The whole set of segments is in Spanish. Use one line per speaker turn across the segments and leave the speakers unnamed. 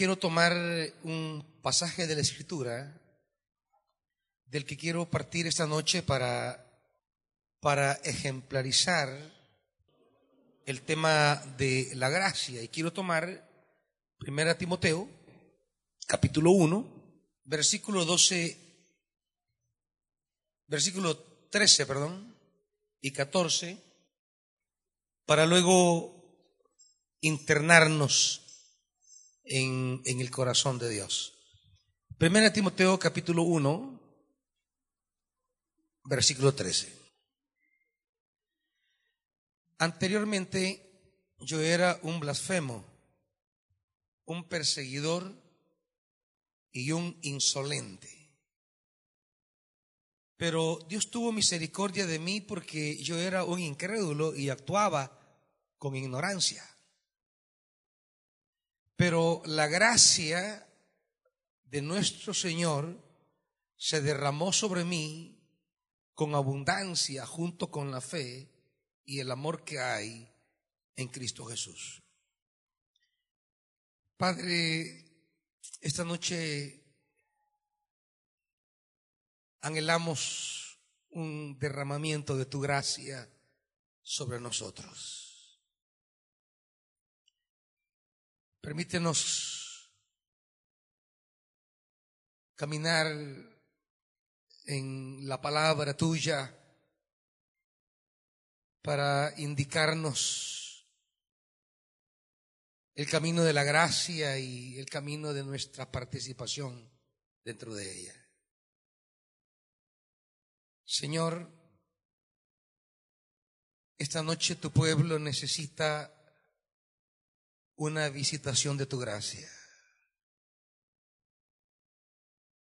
quiero tomar un pasaje de la Escritura del que quiero partir esta noche para, para ejemplarizar el tema de la gracia. Y quiero tomar 1 Timoteo, capítulo 1, versículo 12, versículo 13, perdón, y 14, para luego internarnos en, el corazón de Dios. Primera Timoteo capítulo 1, versículo 13. Anteriormente yo era un blasfemo, un perseguidor y un insolente. Pero Dios tuvo misericordia de mí porque yo era un incrédulo y actuaba con ignorancia. Pero la gracia de nuestro Señor se derramó sobre mí con abundancia junto con la fe y el amor que hay en Cristo Jesús. Padre, esta noche anhelamos un derramamiento de tu gracia sobre nosotros. Permítenos caminar en la palabra tuya para indicarnos el camino de la gracia y el camino de nuestra participación dentro de ella. Señor, esta noche tu pueblo necesita una visitación de tu gracia.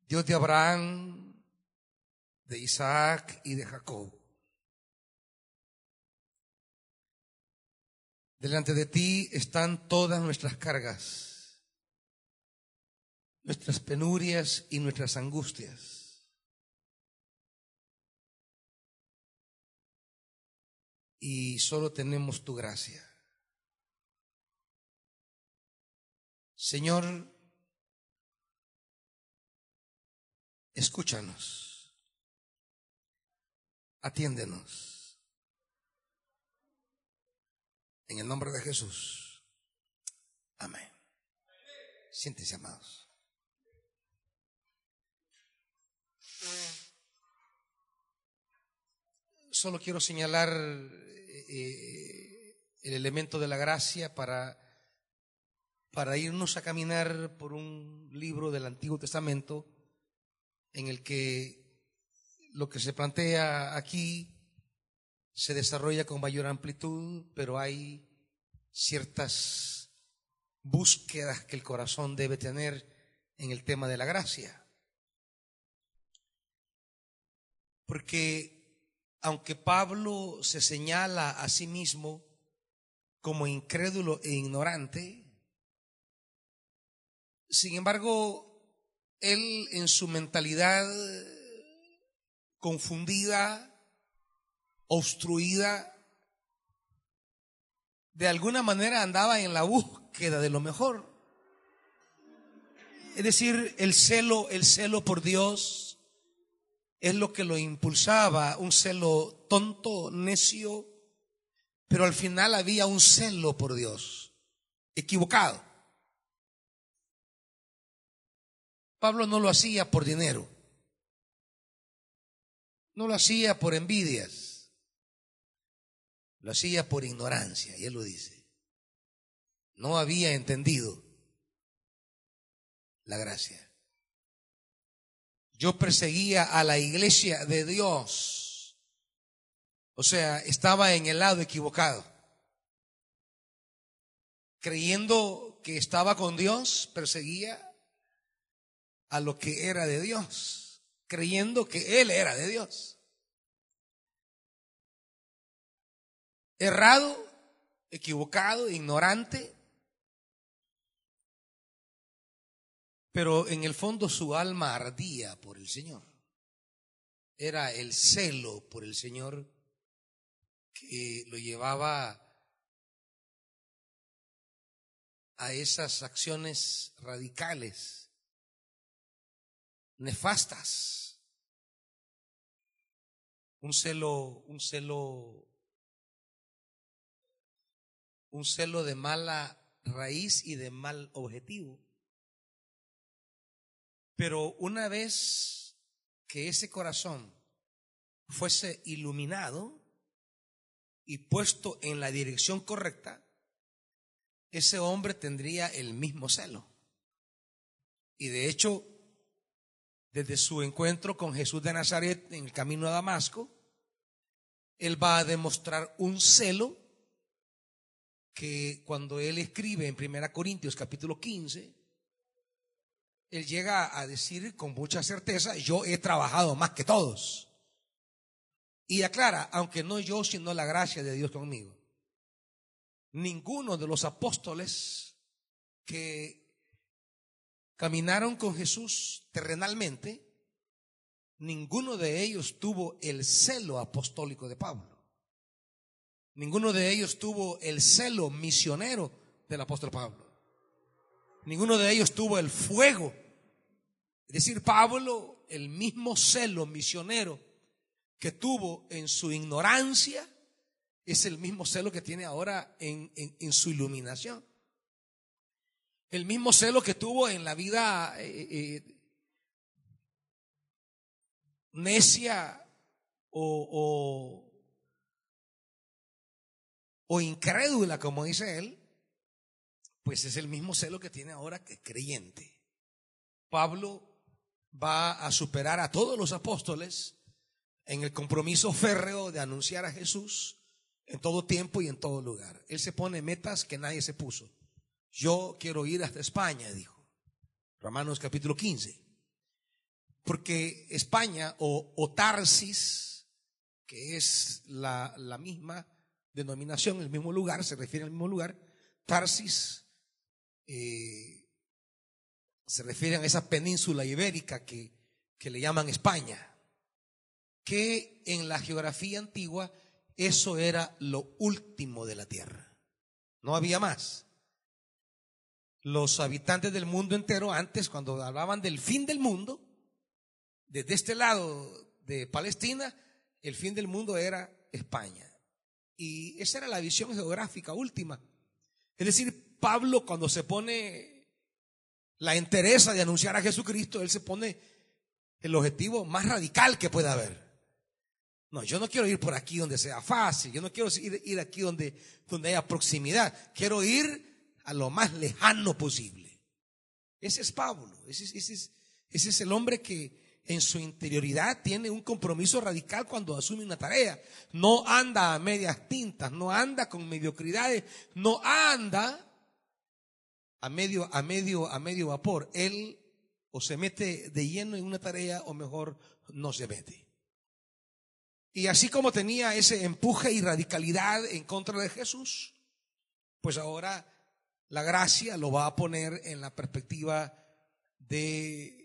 Dios de Abraham, de Isaac y de Jacob. Delante de ti están todas nuestras cargas, nuestras penurias y nuestras angustias. Y solo tenemos tu gracia. Señor, escúchanos, atiéndenos. En el nombre de Jesús. Amén. Siéntense, amados. Solo quiero señalar eh, eh, el elemento de la gracia para para irnos a caminar por un libro del Antiguo Testamento en el que lo que se plantea aquí se desarrolla con mayor amplitud, pero hay ciertas búsquedas que el corazón debe tener en el tema de la gracia. Porque aunque Pablo se señala a sí mismo como incrédulo e ignorante, sin embargo, él en su mentalidad confundida, obstruida, de alguna manera andaba en la búsqueda de lo mejor. Es decir, el celo, el celo por Dios es lo que lo impulsaba, un celo tonto, necio, pero al final había un celo por Dios, equivocado. Pablo no lo hacía por dinero, no lo hacía por envidias, lo hacía por ignorancia, y él lo dice. No había entendido la gracia. Yo perseguía a la iglesia de Dios. O sea, estaba en el lado equivocado. Creyendo que estaba con Dios, perseguía a lo que era de Dios, creyendo que Él era de Dios. Errado, equivocado, ignorante, pero en el fondo su alma ardía por el Señor. Era el celo por el Señor que lo llevaba a esas acciones radicales, nefastas. Un celo, un celo, un celo de mala raíz y de mal objetivo. Pero una vez que ese corazón fuese iluminado y puesto en la dirección correcta, ese hombre tendría el mismo celo. Y de hecho, desde su encuentro con Jesús de Nazaret en el camino a Damasco, él va a demostrar un celo que cuando él escribe en 1 Corintios capítulo 15, él llega a decir con mucha certeza, yo he trabajado más que todos. Y aclara, aunque no yo, sino la gracia de Dios conmigo. Ninguno de los apóstoles que caminaron con Jesús terrenalmente, ninguno de ellos tuvo el celo apostólico de Pablo. Ninguno de ellos tuvo el celo misionero del apóstol Pablo. Ninguno de ellos tuvo el fuego. Es decir, Pablo, el mismo celo misionero que tuvo en su ignorancia, es el mismo celo que tiene ahora en, en, su iluminación. El mismo celo que tuvo en la vida eh, eh, necia o, o incrédula, como dice él, pues es el mismo celo que tiene ahora que creyente. Pablo va a superar a todos los apóstoles en el compromiso férreo de anunciar a Jesús en todo tiempo y en todo lugar. Él se pone metas que nadie se puso. Yo quiero ir hasta España, dijo. Romanos capítulo 15. Porque España o, Tarsis, que es la, misma denominación, el mismo lugar, se refiere al mismo lugar. Tarsis eh, se refiere a esa península ibérica que, que le llaman España, que en la geografía antigua eso era lo último de la tierra. No había más. Los habitantes del mundo entero antes, cuando hablaban del fin del mundo, desde este lado de Palestina, el fin del mundo era España. Y esa era la visión geográfica última. Es decir, Pablo cuando se pone la entereza de anunciar a Jesucristo, él se pone el objetivo más radical que pueda haber. No, yo no quiero ir por aquí donde sea fácil, yo no quiero ir, aquí donde, donde haya proximidad, quiero ir a lo más lejano posible. Ese es Pablo, ese, ese es el hombre que, en su interioridad tiene un compromiso radical cuando asume una tarea. No anda a medias tintas, no anda con mediocridades, no anda a medio, a medio, a medio vapor. Él o se mete de lleno en una tarea o mejor no se mete. Y así como tenía ese empuje y radicalidad en contra de Jesús, pues ahora la gracia lo va a poner en la perspectiva de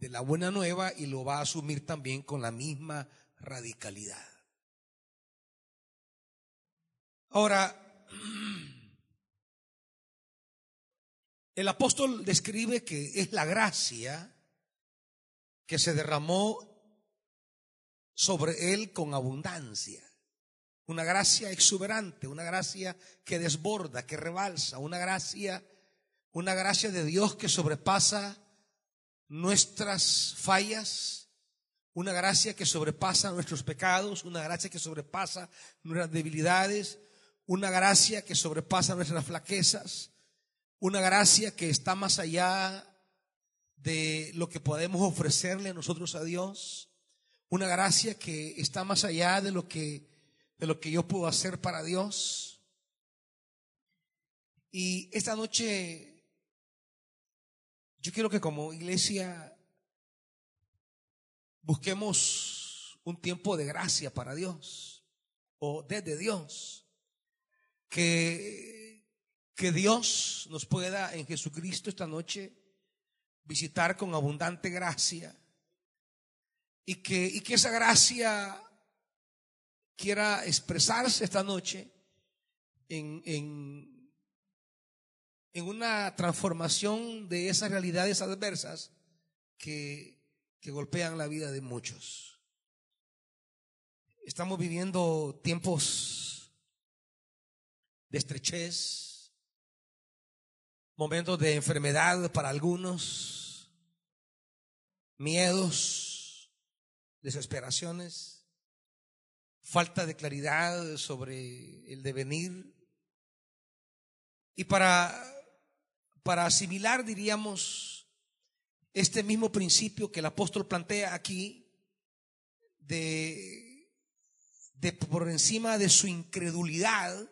de la buena nueva y lo va a asumir también con la misma radicalidad. Ahora, el apóstol describe que es la gracia que se derramó sobre él con abundancia. Una gracia exuberante, una gracia que desborda, que rebalsa, una gracia, una gracia de Dios que sobrepasa nuestras fallas, una gracia que sobrepasa nuestros pecados, una gracia que sobrepasa nuestras debilidades, una gracia que sobrepasa nuestras flaquezas, una gracia que está más allá de lo que podemos ofrecerle nosotros a Dios, una gracia que está más allá de lo que de lo que yo puedo hacer para Dios. Y esta noche yo quiero que como iglesia busquemos un tiempo de gracia para Dios o desde Dios. Que, que Dios nos pueda en Jesucristo esta noche visitar con abundante gracia y que, y que esa gracia quiera expresarse esta noche en, en, una transformación de esas realidades adversas que, que golpean la vida de muchos. Estamos viviendo tiempos de estrechez, momentos de enfermedad para algunos, miedos, desesperaciones, falta de claridad sobre el devenir. Y para, para asimilar, diríamos, este mismo principio que el apóstol plantea aquí, de, de por encima de su incredulidad,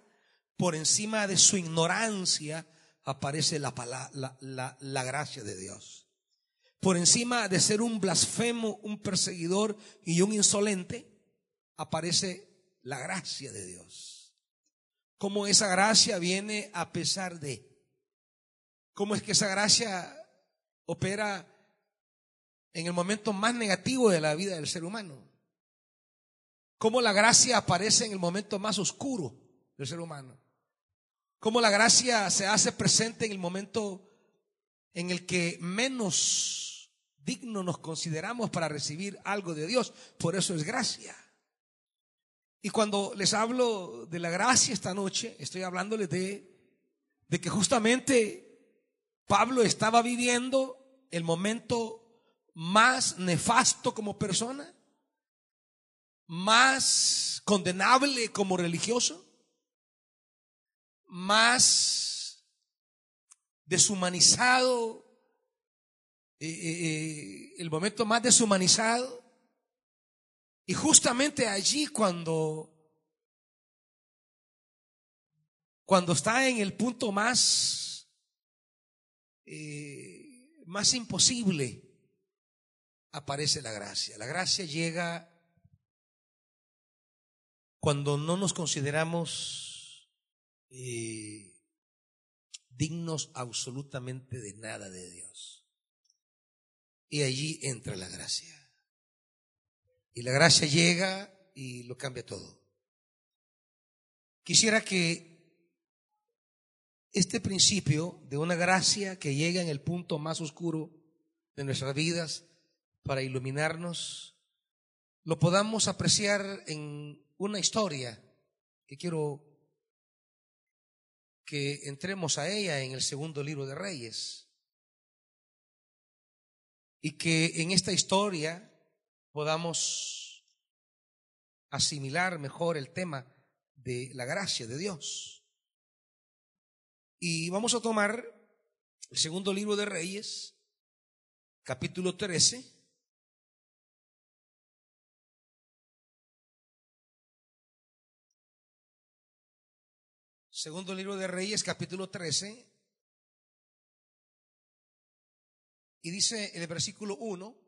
por encima de su ignorancia, aparece la, la, la, la, gracia de Dios. Por encima de ser un blasfemo, un perseguidor y un insolente, aparece la gracia de Dios. Cómo esa gracia viene a pesar de. Cómo es que esa gracia opera en el momento más negativo de la vida del ser humano. Cómo la gracia aparece en el momento más oscuro del ser humano. Cómo la gracia se hace presente en el momento en el que menos digno nos consideramos para recibir algo de Dios. Por eso es gracia. Y cuando les hablo de la gracia esta noche, estoy hablándoles de, de que justamente Pablo estaba viviendo el momento más nefasto como persona, más condenable como religioso, más deshumanizado, eh, eh, eh, el momento más deshumanizado. Y justamente allí cuando, cuando está en el punto más eh, más imposible, aparece la gracia. La gracia llega cuando no nos consideramos eh, dignos absolutamente de nada de Dios. Y allí entra la gracia. Y la gracia llega y lo cambia todo. Quisiera que este principio de una gracia que llega en el punto más oscuro de nuestras vidas para iluminarnos, lo podamos apreciar en una historia que quiero que entremos a ella en el segundo libro de Reyes. Y que en esta historia podamos asimilar mejor el tema de la gracia de Dios. Y vamos a tomar el segundo libro de Reyes, capítulo 13. Segundo libro de Reyes, capítulo 13. Y dice en el versículo 1,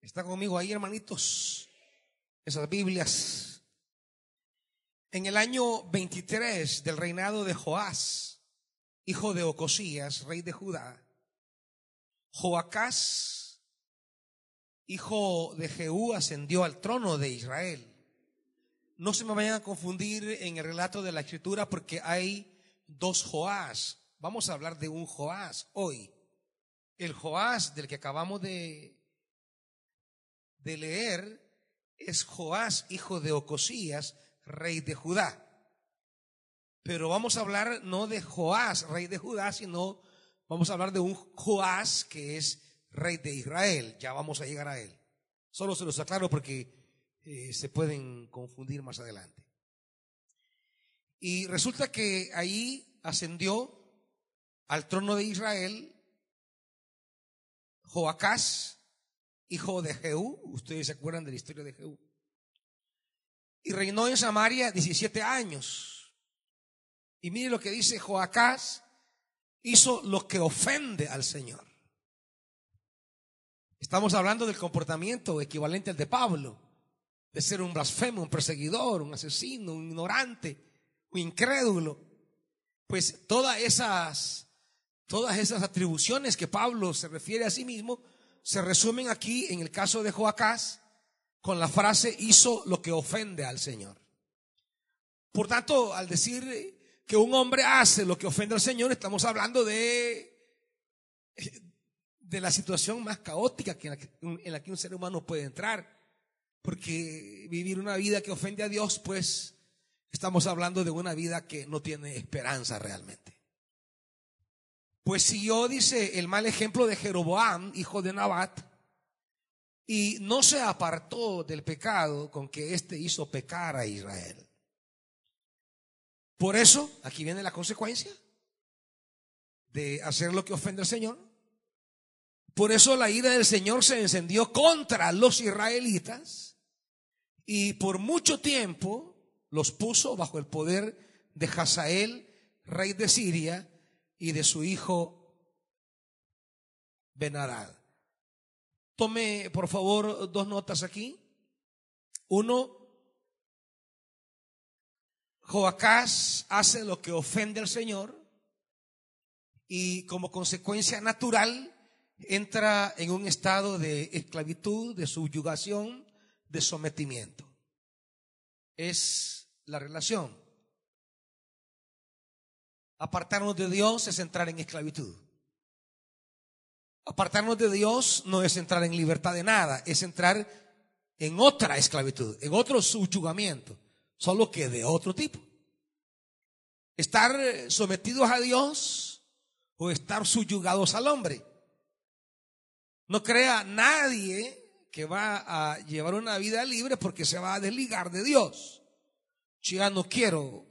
está conmigo ahí hermanitos, esas Biblias en el año 23 del reinado de Joás, hijo de Ocosías, rey de Judá, Joacás, hijo de Jehú, ascendió al trono de Israel. No se me vayan a confundir en el relato de la escritura porque hay dos Joás. Vamos a hablar de un Joás hoy. El Joás del que acabamos de, de leer es Joás, hijo de Ocosías, rey de Judá. Pero vamos a hablar no de Joás, rey de Judá, sino vamos a hablar de un Joás que es rey de Israel. Ya vamos a llegar a él. Solo se los aclaro porque eh, se pueden confundir más adelante. Y resulta que ahí ascendió al trono de Israel Joacás, hijo de Jehú. Ustedes se acuerdan de la historia de Jehú y reinó en Samaria 17 años. Y mire lo que dice Joacás, hizo lo que ofende al Señor. Estamos hablando del comportamiento equivalente al de Pablo, de ser un blasfemo, un perseguidor, un asesino, un ignorante, un incrédulo. Pues todas esas, todas esas atribuciones que Pablo se refiere a sí mismo se resumen aquí en el caso de Joacás con la frase hizo lo que ofende al Señor. Por tanto, al decir que un hombre hace lo que ofende al Señor, estamos hablando de, de la situación más caótica en, la que, en la que un ser humano puede entrar. Porque vivir una vida que ofende a Dios, pues estamos hablando de una vida que no tiene esperanza realmente. Pues siguió, dice, el mal ejemplo de Jeroboam, hijo de Nabat, y no se apartó del pecado con que éste hizo pecar a Israel. Por eso, aquí viene la consecuencia de hacer lo que ofende al Señor. Por eso la ira del Señor se encendió contra los israelitas y por mucho tiempo los puso bajo el poder de Hazael, rey de Siria, y de su hijo Benarad. Tome, por favor, dos notas aquí. Uno, Joacás hace lo que ofende al Señor y como consecuencia natural entra en un estado de esclavitud, de subyugación, de sometimiento. Es la relación. Apartarnos de Dios es entrar en esclavitud. Apartarnos de Dios no es entrar en libertad de nada, es entrar en otra esclavitud, en otro subyugamiento solo que de otro tipo. Estar sometidos a Dios o estar subyugados al hombre. No crea nadie que va a llevar una vida libre porque se va a desligar de Dios. Si ya no quiero,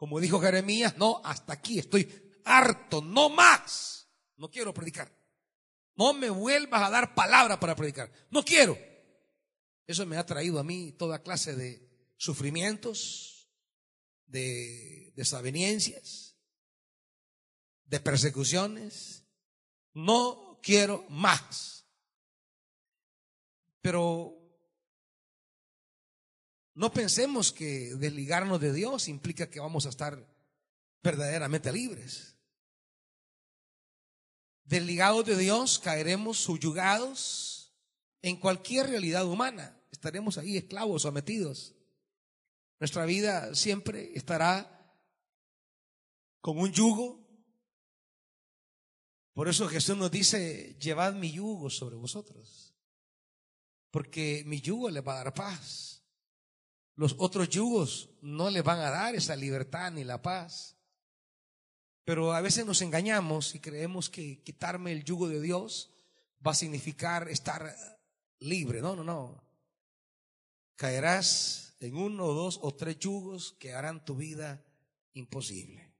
como dijo Jeremías, no, hasta aquí estoy harto, no más. No quiero predicar. No me vuelvas a dar palabra para predicar. No quiero. Eso me ha traído a mí toda clase de sufrimientos, de desavenencias, de persecuciones. No quiero más. Pero no pensemos que desligarnos de Dios implica que vamos a estar verdaderamente libres. Desligados de Dios caeremos subyugados en cualquier realidad humana. Estaremos ahí esclavos, sometidos. Nuestra vida siempre estará con un yugo. Por eso Jesús nos dice, llevad mi yugo sobre vosotros, porque mi yugo le va a dar paz. Los otros yugos no le van a dar esa libertad ni la paz. Pero a veces nos engañamos y creemos que quitarme el yugo de Dios va a significar estar libre. No, no, no. Caerás en uno, o dos o tres yugos que harán tu vida imposible.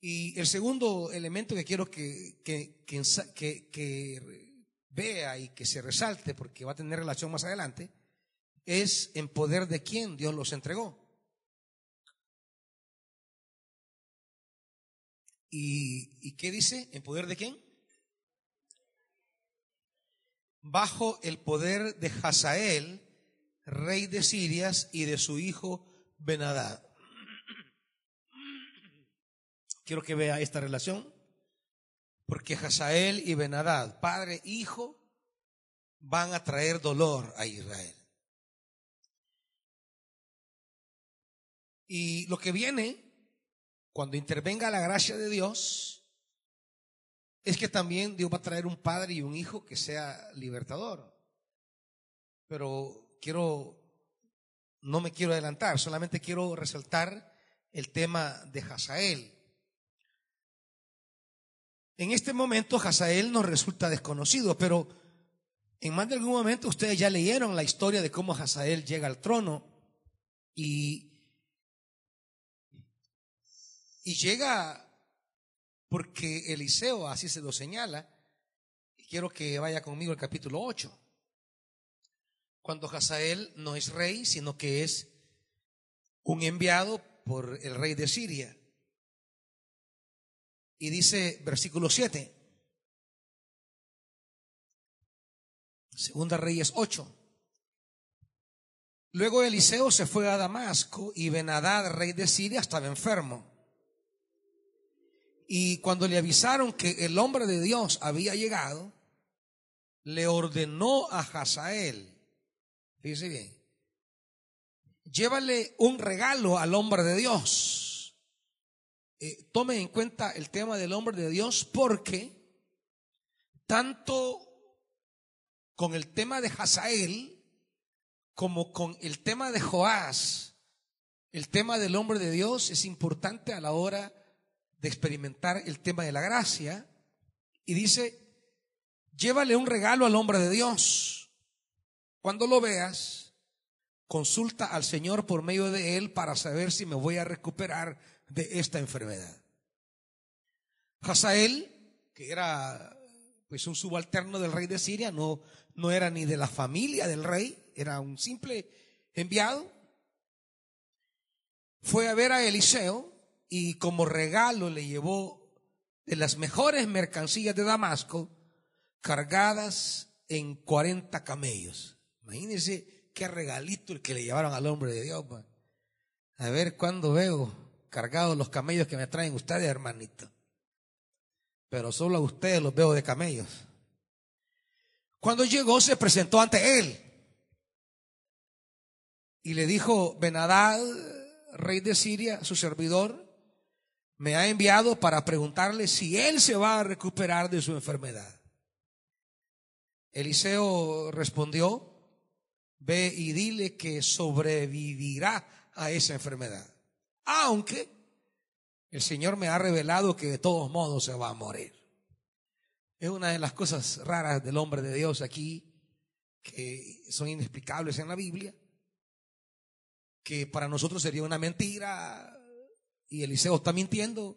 Y el segundo elemento que quiero que, que, que, vea y que se resalte, porque va a tener relación más adelante, es en poder de quién Dios los entregó. ¿Y, ¿Y qué dice? ¿En poder de quién? bajo el poder de Hazael, rey de Sirias, y de su hijo Benadad. Quiero que vea esta relación, porque Hazael y Benadad, padre e hijo, van a traer dolor a Israel. Y lo que viene, cuando intervenga la gracia de Dios, es que también Dios va a traer un padre y un hijo que sea libertador. Pero quiero, no me quiero adelantar, solamente quiero resaltar el tema de Hazael. En este momento Hazael nos resulta desconocido, pero en más de algún momento ustedes ya leyeron la historia de cómo Hazael llega al trono y, y llega porque Eliseo así se lo señala. Y quiero que vaya conmigo al capítulo 8. Cuando Hazael no es rey, sino que es un enviado por el rey de Siria. Y dice versículo 7. Segunda Reyes 8. Luego Eliseo se fue a Damasco y Benadad, rey de Siria, estaba enfermo. Y cuando le avisaron que el hombre de Dios había llegado, le ordenó a Hazael, fíjese bien, llévale un regalo al hombre de Dios. Eh, en cuenta el tema del hombre de Dios porque tanto con el tema de Hazael como con el tema de Joás, el tema del hombre de Dios es importante a la hora de experimentar el tema de la gracia. Y dice, llévale un regalo al hombre de Dios. Cuando lo veas, consulta al Señor por medio de él para saber si me voy a recuperar de esta enfermedad. Hazael, que era pues un subalterno del rey de Siria, no, no era ni de la familia del rey, era un simple enviado. Fue a ver a Eliseo y como regalo le llevó de las mejores mercancías de Damasco cargadas en 40 camellos. Imagínense qué regalito el que le llevaron al hombre de Dios. A ver cuándo veo cargados los camellos que me traen ustedes, hermanito pero solo a ustedes los veo de camellos. Cuando llegó se presentó ante él y le dijo, Benadad, rey de Siria, su servidor, me ha enviado para preguntarle si él se va a recuperar de su enfermedad. Eliseo respondió, ve y dile que sobrevivirá a esa enfermedad, aunque el Señor me ha revelado que de todos modos se va a morir. Es una de las cosas raras del hombre de Dios aquí, que son inexplicables en la Biblia, que para nosotros sería una mentira y Eliseo está mintiendo,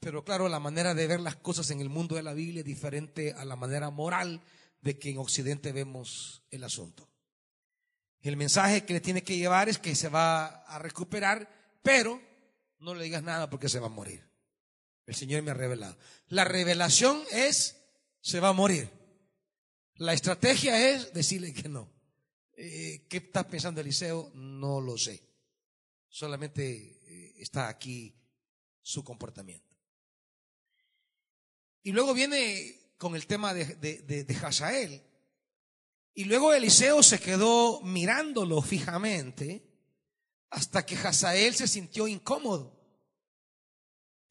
pero claro, la manera de ver las cosas en el mundo de la Biblia es diferente a la manera moral de que en Occidente vemos el asunto. El mensaje que le tiene que llevar es que se va a recuperar, pero no le digas nada porque se va a morir. El Señor me ha revelado. La revelación es, se va a morir. La estrategia es decirle que no. Eh, ¿Qué está pensando Eliseo? No lo sé. Solamente eh, está aquí su comportamiento. Y luego viene con el tema de, de, de Hazael. Y luego Eliseo se quedó mirándolo fijamente hasta que Hazael se sintió incómodo.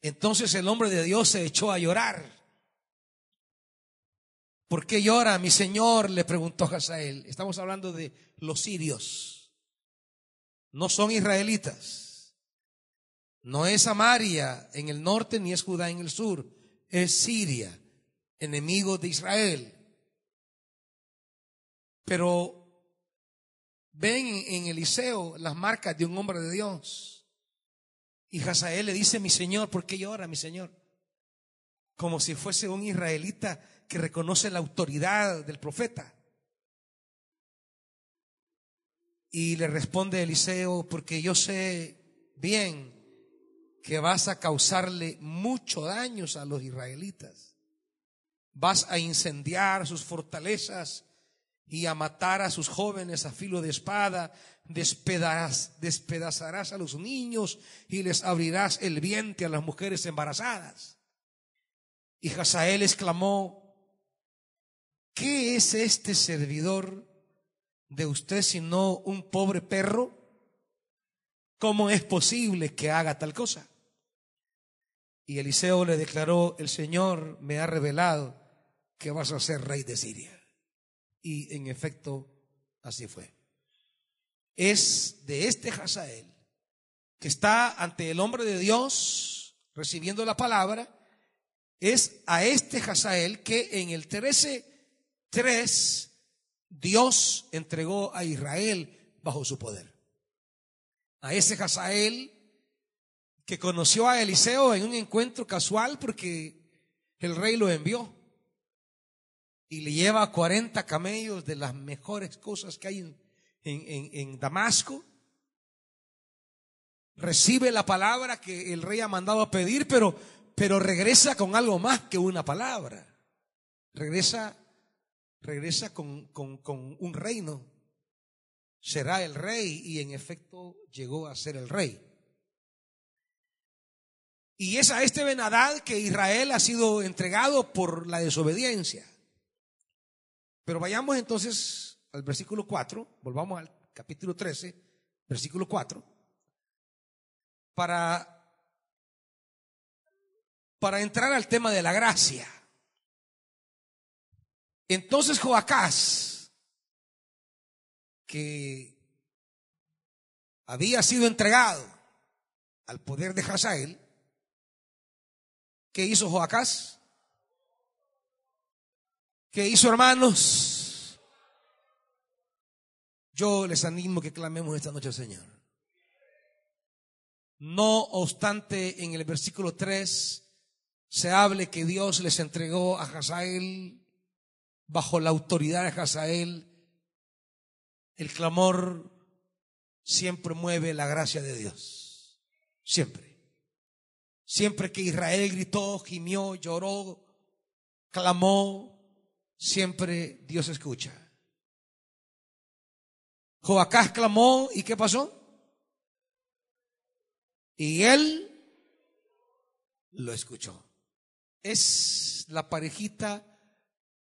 Entonces el hombre de Dios se echó a llorar. ¿Por qué llora mi Señor? le preguntó Hazael. Estamos hablando de los sirios. No son israelitas. No es Samaria en el norte ni es Judá en el sur. Es Siria, enemigo de Israel. Pero ven en Eliseo las marcas de un hombre de Dios. Y Hazael le dice, mi Señor, ¿por qué llora, mi Señor? Como si fuese un israelita que reconoce la autoridad del profeta. Y le responde Eliseo, porque yo sé bien que vas a causarle mucho daños a los israelitas. Vas a incendiar sus fortalezas y a matar a sus jóvenes a filo de espada, despedazarás, despedazarás a los niños y les abrirás el vientre a las mujeres embarazadas. Y Hazael exclamó, ¿qué es este servidor de usted sino un pobre perro? ¿Cómo es posible que haga tal cosa? Y Eliseo le declaró, el Señor me ha revelado que vas a ser rey de Siria. Y en efecto, así fue. Es de este Hazael que está ante el hombre de Dios recibiendo la palabra, es a este Hazael que en el 13.3 Dios entregó a Israel bajo su poder. A ese Hazael que conoció a Eliseo en un encuentro casual porque el rey lo envió y le lleva 40 camellos de las mejores cosas que hay en, en, Damasco. Recibe la palabra que el rey ha mandado a pedir, pero, pero regresa con algo más que una palabra. Regresa, regresa con, con, con un reino. Será el rey y en efecto llegó a ser el rey. Y es a este Benadad que Israel ha sido entregado por la desobediencia. Pero vayamos entonces al versículo 4, volvamos al capítulo 13 versículo 4, para, para entrar al tema de la gracia. Entonces Joacás, que había sido entregado al poder de Hazael, ¿qué hizo Joacás? ¿Qué hizo hermanos? Yo les animo que clamemos esta noche al Señor. No obstante, en el versículo 3 se hable que Dios les entregó a Hazael bajo la autoridad de Hazael, el clamor siempre mueve la gracia de Dios. Siempre. Siempre que Israel gritó, gimió, lloró, clamó, siempre Dios escucha. Joacás clamó y ¿qué pasó? Y él lo escuchó. Es la parejita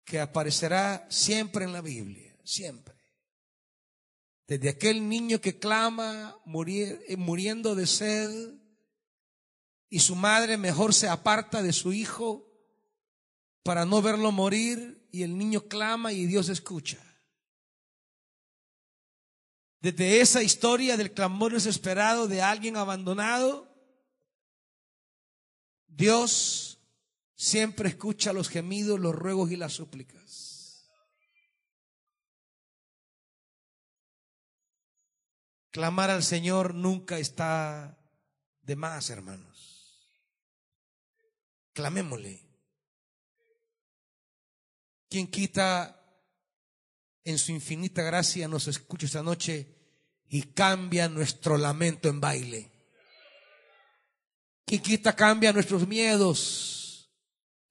que aparecerá siempre en la Biblia, siempre. Desde aquel niño que clama eh, muriendo de sed y su madre mejor se aparta de su hijo para no verlo morir y el niño clama y Dios escucha. Desde esa historia del clamor desesperado de alguien abandonado, Dios siempre escucha los gemidos, los ruegos y las súplicas. Clamar al Señor nunca está de más, hermanos. Clamémosle. Quien quita en su infinita gracia nos escucha esta noche y cambia nuestro lamento en baile. Quien quita cambia nuestros miedos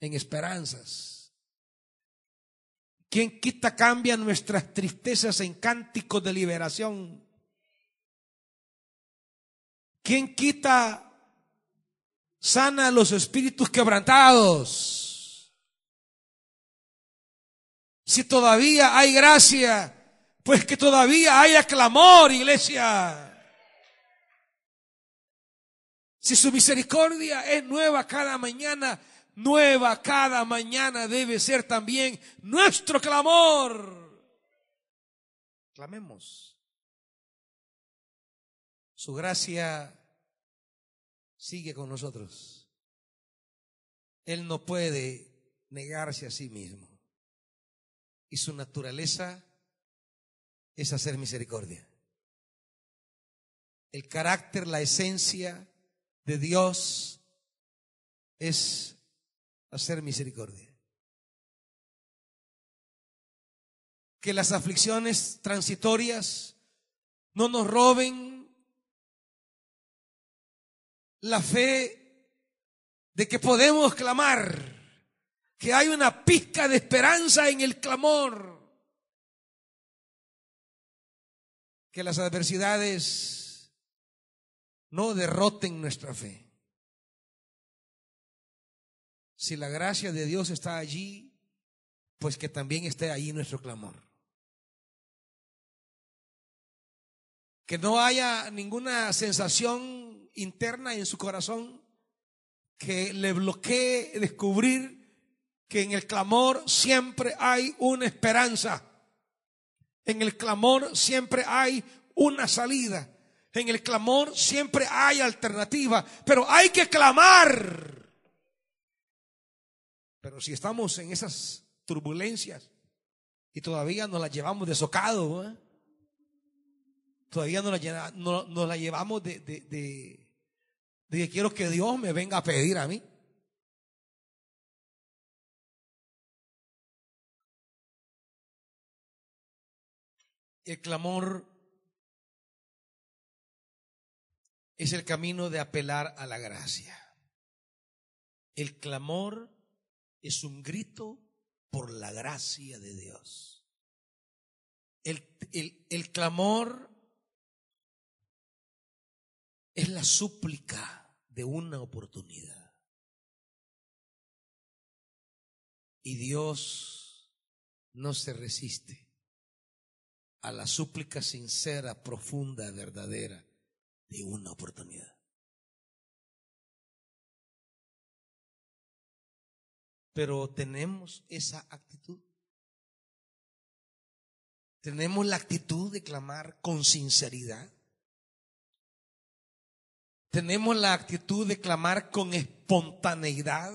en esperanzas. Quien quita cambia nuestras tristezas en cánticos de liberación. Quien quita sana los espíritus quebrantados. Si todavía hay gracia, pues que todavía haya clamor, iglesia. Si su misericordia es nueva cada mañana, nueva cada mañana debe ser también nuestro clamor. Clamemos. Su gracia sigue con nosotros. Él no puede negarse a sí mismo. Y su naturaleza es hacer misericordia. El carácter, la esencia de Dios es hacer misericordia. Que las aflicciones transitorias no nos roben la fe de que podemos clamar, que hay una pizca de esperanza en el clamor, que las adversidades no derroten nuestra fe. Si la gracia de Dios está allí, pues que también esté allí nuestro clamor. Que no haya ninguna sensación interna en su corazón que le bloquee descubrir que en el clamor siempre hay una esperanza. En el clamor siempre hay una salida. En el clamor siempre hay alternativa. Pero hay que clamar. Pero si estamos en esas turbulencias y todavía nos las llevamos de socado, ¿eh? todavía nos la, no, la llevamos de, de, de, de que quiero que Dios me venga a pedir a mí. El clamor es el camino de apelar a la gracia. El clamor es un grito por la gracia de Dios. El, el clamor es la súplica de una oportunidad. Y Dios no se resiste a la súplica sincera, profunda, verdadera de una oportunidad. Pero tenemos esa actitud. Tenemos la actitud de clamar con sinceridad. Tenemos la actitud de clamar con espontaneidad.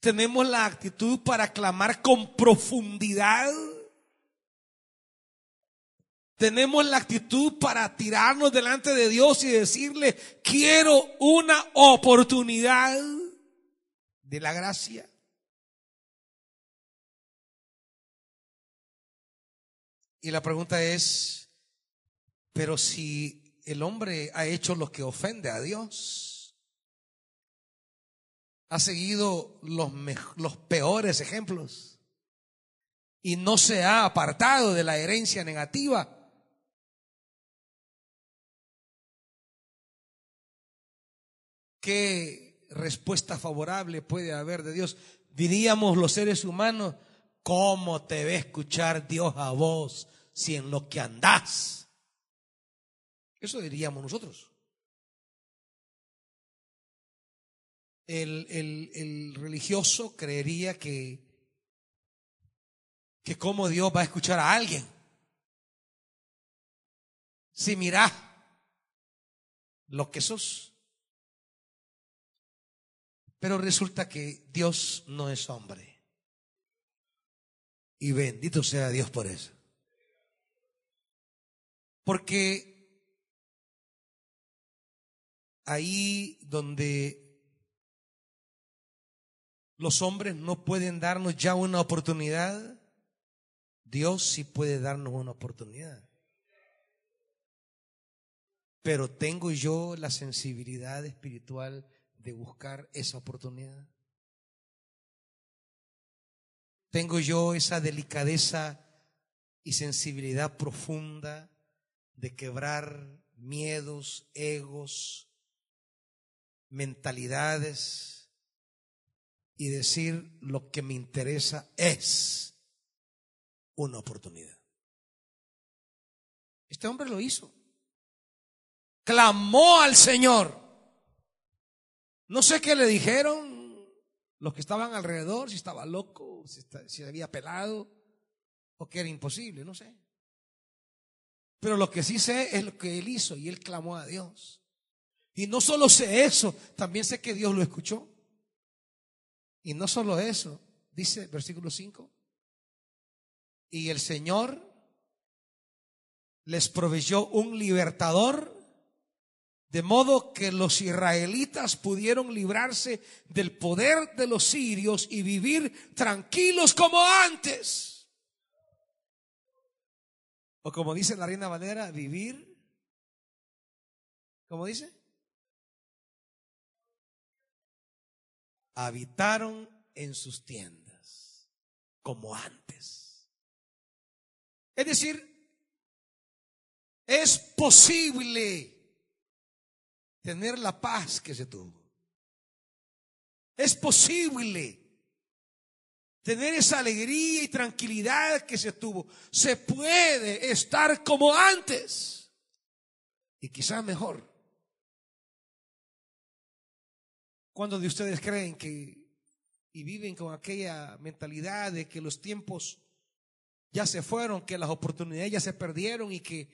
Tenemos la actitud para clamar con profundidad. Tenemos la actitud para tirarnos delante de Dios y decirle, quiero una oportunidad de la gracia. Y la pregunta es, pero si el hombre ha hecho lo que ofende a Dios, ha seguido los, los peores ejemplos y no se ha apartado de la herencia negativa, ¿qué respuesta favorable puede haber de Dios? Diríamos los seres humanos, ¿cómo te ve escuchar Dios a vos si en lo que andás? Eso diríamos nosotros. El, el, religioso creería que, que cómo Dios va a escuchar a alguien. Si mirá lo que sos. Pero resulta que Dios no es hombre. Y bendito sea Dios por eso. Porque ahí donde los hombres no pueden darnos ya una oportunidad, Dios sí puede darnos una oportunidad. Pero tengo yo la sensibilidad espiritual de buscar esa oportunidad? ¿Tengo yo esa delicadeza y sensibilidad profunda de quebrar miedos, egos, mentalidades y decir lo que me interesa es una oportunidad? Este hombre lo hizo. Clamó al Señor. No sé qué le dijeron los que estaban alrededor, si estaba loco, si, había pelado o que era imposible, no sé. Pero lo que sí sé es lo que él hizo y él clamó a Dios. Y no solo sé eso, también sé que Dios lo escuchó. Y no solo eso, dice versículo 5, y el Señor les proveyó un libertador de modo que los israelitas pudieron librarse del poder de los sirios y vivir tranquilos como antes. O como dice la reina Valera, vivir, ¿cómo dice? Habitaron en sus tiendas como antes. Es decir, es posible tener la paz que se tuvo. Es posible tener esa alegría y tranquilidad que se tuvo. Se puede estar como antes y quizás mejor. ¿Cuántos de ustedes creen que y viven con aquella mentalidad de que los tiempos ya se fueron, que las oportunidades ya se perdieron y que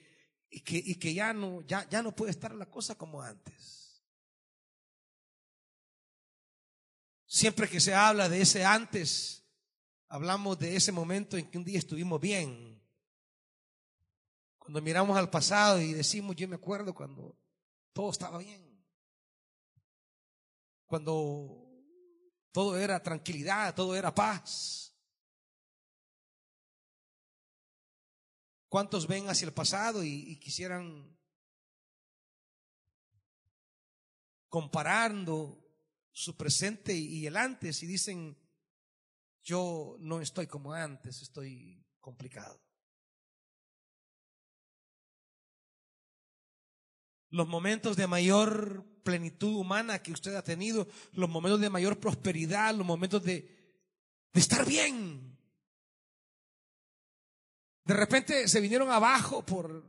y que, y que ya, no, ya, ya no puede estar la cosa como antes. Siempre que se habla de ese antes, hablamos de ese momento en que un día estuvimos bien. Cuando miramos al pasado y decimos, yo me acuerdo cuando todo estaba bien. Cuando todo era tranquilidad, todo era paz. ¿Cuántos ven hacia el pasado y, quisieran comparando su presente y el antes y dicen, yo no estoy como antes, estoy complicado. Los momentos de mayor plenitud humana que usted ha tenido, los momentos de mayor prosperidad, los momentos de, de estar bien, de repente se vinieron abajo por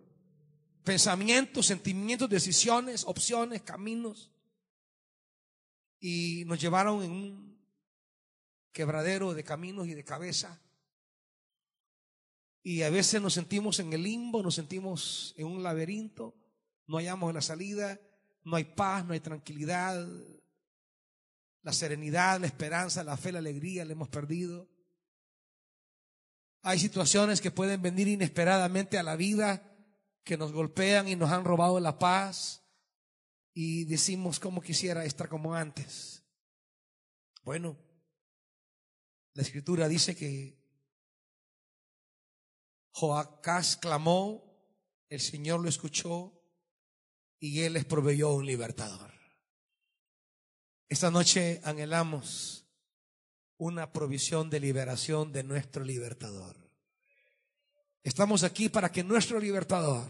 pensamientos, sentimientos, decisiones, opciones, caminos. Y nos llevaron en un quebradero de caminos y de cabeza. Y a veces nos sentimos en el limbo, nos sentimos en un laberinto, no hallamos la salida, no hay paz, no hay tranquilidad, la serenidad, la esperanza, la fe, la alegría la hemos perdido. Hay situaciones que pueden venir inesperadamente a la vida, que nos golpean y nos han robado la paz y decimos como quisiera estar como antes. Bueno, la escritura dice que Joacás clamó, el Señor lo escuchó y Él les proveyó un libertador. Esta noche anhelamos una provisión de liberación de nuestro libertador. Estamos aquí para que nuestro libertador,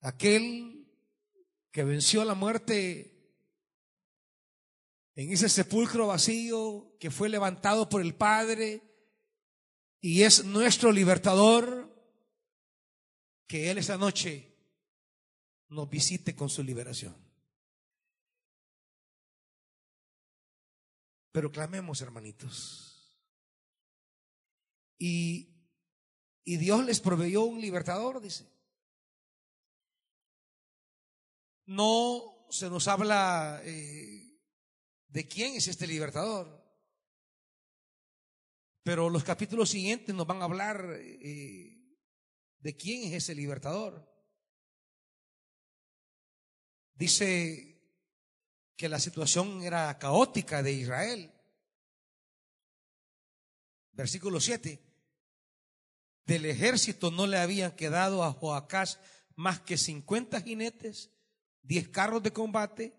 aquel que venció la muerte en ese sepulcro vacío, que fue levantado por el Padre y es nuestro libertador, que Él esta noche nos visite con su liberación. Pero clamemos, hermanitos. Y y Dios les proveyó un libertador, dice. No se nos habla eh, de quién es este libertador. Pero los capítulos siguientes nos van a hablar eh, de quién es ese libertador. Dice que la situación era caótica de Israel. Versículo 7 del ejército no le habían quedado a Joacás más que 50 jinetes, 10 carros de combate,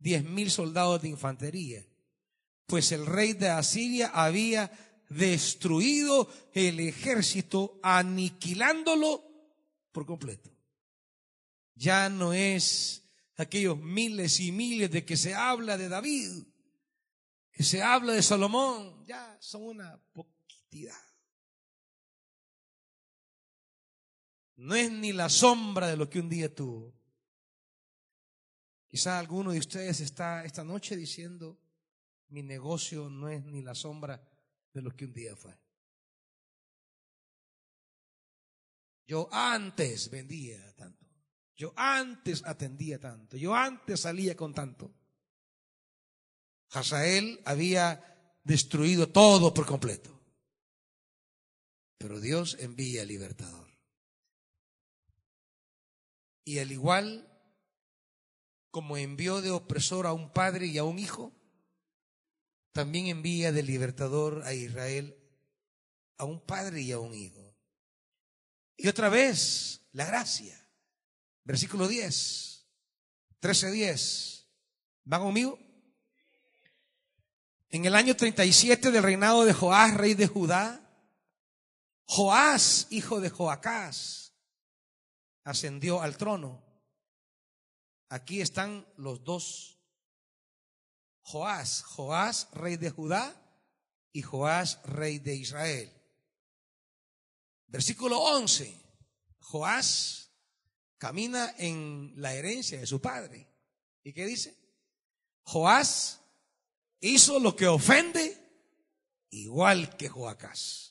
10 mil soldados de infantería. Pues el rey de Asiria había destruido el ejército, aniquilándolo por completo. Ya no es aquellos miles y miles de que se habla de David, que se habla de Salomón, ya son una poquitidad. no es ni la sombra de lo que un día tuvo. Quizá alguno de ustedes está esta noche diciendo, mi negocio no es ni la sombra de lo que un día fue. Yo antes vendía tanto. Yo antes atendía tanto. Yo antes salía con tanto. Hazael había destruido todo por completo. Pero Dios envía libertador. Y al igual como envió de opresor a un padre y a un hijo, también envía de libertador a Israel a un padre y a un hijo. Y otra vez, la gracia. Versículo 10, 13, 10. ¿Van conmigo? En el año 37 del reinado de Joás, rey de Judá, Joás, hijo de Joacás, ascendió al trono. Aquí están los dos Joás, Joás, rey de Judá, y Joás, rey de Israel. Versículo 11. Joás camina en la herencia de su padre. ¿Y qué dice? Joás hizo lo que ofende igual que Joacás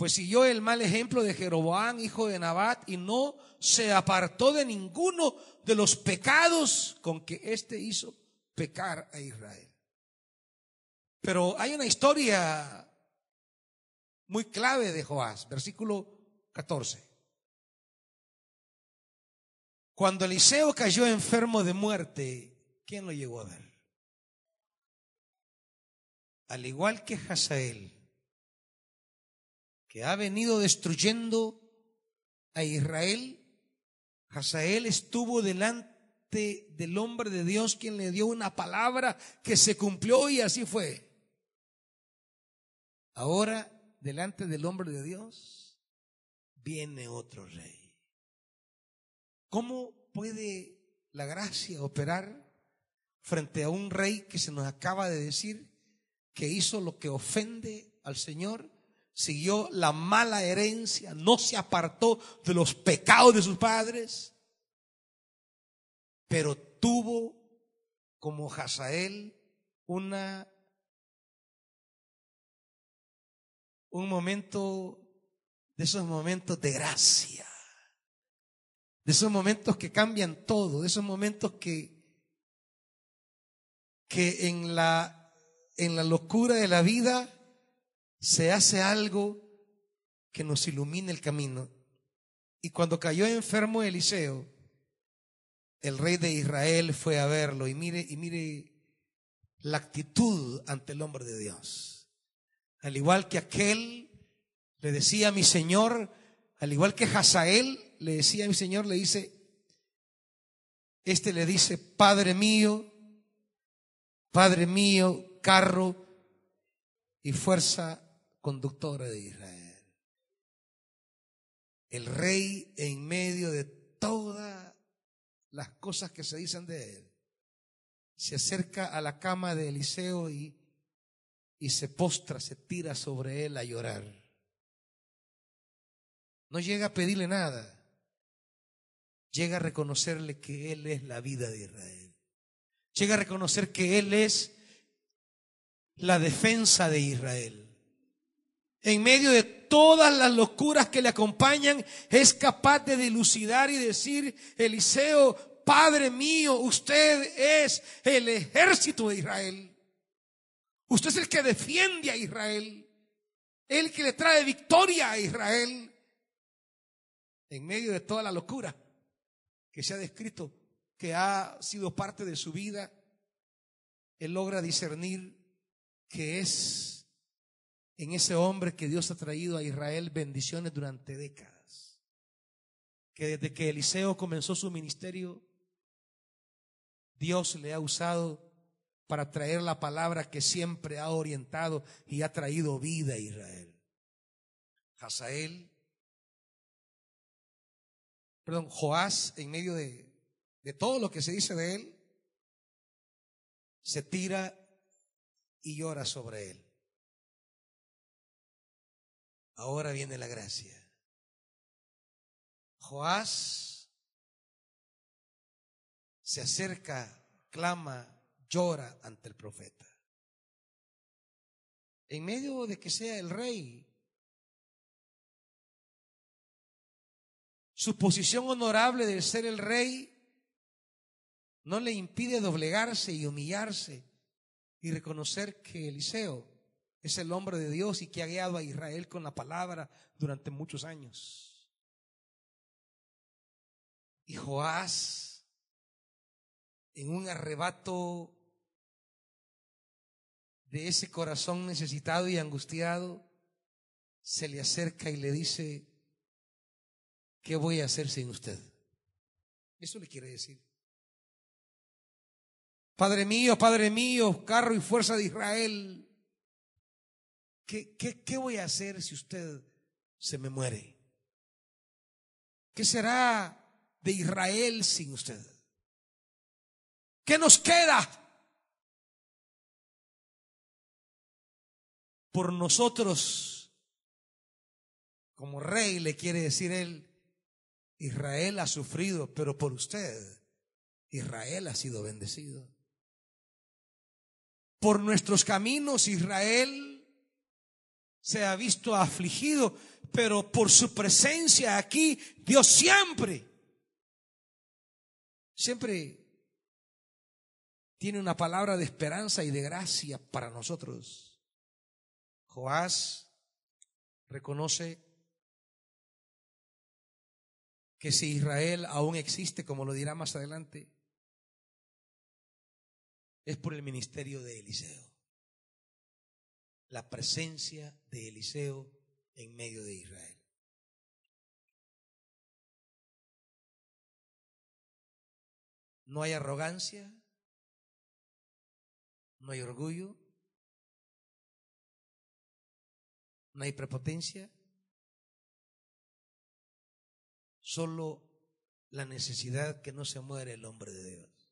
pues siguió el mal ejemplo de Jeroboam, hijo de Nabat, y no se apartó de ninguno de los pecados con que éste hizo pecar a Israel. Pero hay una historia muy clave de Joás, versículo 14. Cuando Eliseo cayó enfermo de muerte, ¿quién lo llegó a ver? Al igual que Hazael, que ha venido destruyendo a Israel, Hazael estuvo delante del hombre de Dios quien le dio una palabra que se cumplió y así fue. Ahora, delante del hombre de Dios, viene otro rey. ¿Cómo puede la gracia operar frente a un rey que se nos acaba de decir que hizo lo que ofende al Señor? siguió la mala herencia, no se apartó de los pecados de sus padres, pero tuvo como Hazael una un momento de esos momentos de gracia, de esos momentos que cambian todo, de esos momentos que que en la en la locura de la vida se hace algo que nos ilumina el camino. Y cuando cayó enfermo Eliseo, el rey de Israel fue a verlo y mire, y mire la actitud ante el hombre de Dios. Al igual que aquel le decía mi Señor, al igual que Hazael le decía a mi Señor, le dice, este le dice, Padre mío, Padre mío, carro y fuerza conductora de Israel. El rey en medio de todas las cosas que se dicen de él, se acerca a la cama de Eliseo y, y se postra, se tira sobre él a llorar. No llega a pedirle nada, llega a reconocerle que él es la vida de Israel. Llega a reconocer que él es la defensa de Israel en medio de todas las locuras que le acompañan, es capaz de dilucidar y decir, Eliseo, Padre mío, usted es el ejército de Israel. Usted es el que defiende a Israel, el que le trae victoria a Israel. En medio de toda la locura que se ha descrito, que ha sido parte de su vida, él logra discernir que es en ese hombre que Dios ha traído a Israel bendiciones durante décadas. Que desde que Eliseo comenzó su ministerio, Dios le ha usado para traer la palabra que siempre ha orientado y ha traído vida a Israel. Hazael, perdón, Joás, en medio de, de todo lo que se dice de él, se tira y llora sobre él. Ahora viene la gracia. Joás se acerca, clama, llora ante el profeta. En medio de que sea el rey, su posición honorable de ser el rey no le impide doblegarse y humillarse y reconocer que Eliseo es el hombre de Dios y que ha guiado a Israel con la palabra durante muchos años. Y Joás, en un arrebato de ese corazón necesitado y angustiado, se le acerca y le dice, ¿qué voy a hacer sin usted? Eso le quiere decir. Padre mío, Padre mío, carro y fuerza de Israel, ¿qué, voy a hacer si usted se me muere? ¿Qué será de Israel sin usted? ¿Qué nos queda? Por nosotros, como rey le quiere decir él, Israel ha sufrido, pero por usted, Israel ha sido bendecido. Por nuestros caminos, Israel se ha visto afligido, pero por su presencia aquí, Dios siempre, siempre tiene una palabra de esperanza y de gracia para nosotros. Joás reconoce que si Israel aún existe, como lo dirá más adelante, es por el ministerio de Eliseo la presencia de Eliseo en medio de Israel. No hay arrogancia, no hay orgullo, no hay prepotencia, solo la necesidad que no se muere el hombre de Dios.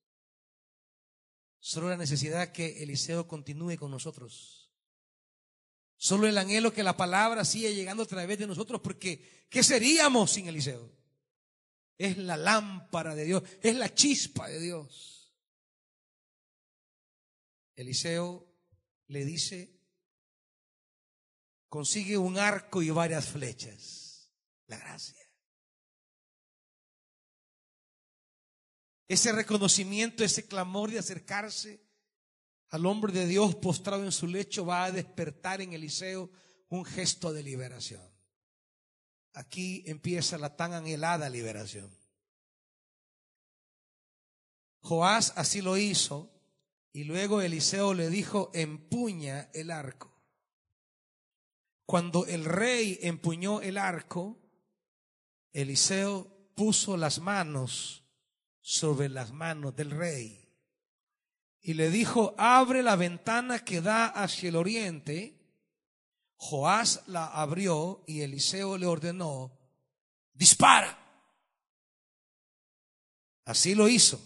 Solo la necesidad que Eliseo continúe con nosotros Solo el anhelo que la palabra siga llegando a través de nosotros, porque ¿qué seríamos sin Eliseo? Es la lámpara de Dios, es la chispa de Dios. Eliseo le dice, consigue un arco y varias flechas. La gracia. Ese reconocimiento, ese clamor de acercarse al hombre de Dios postrado en su lecho va a despertar en Eliseo un gesto de liberación. Aquí empieza la tan anhelada liberación. Joás así lo hizo y luego Eliseo le dijo, empuña el arco. Cuando el rey empuñó el arco, Eliseo puso las manos sobre las manos del rey y le dijo, abre la ventana que da hacia el oriente. Joás la abrió y Eliseo le ordenó, dispara. Así lo hizo.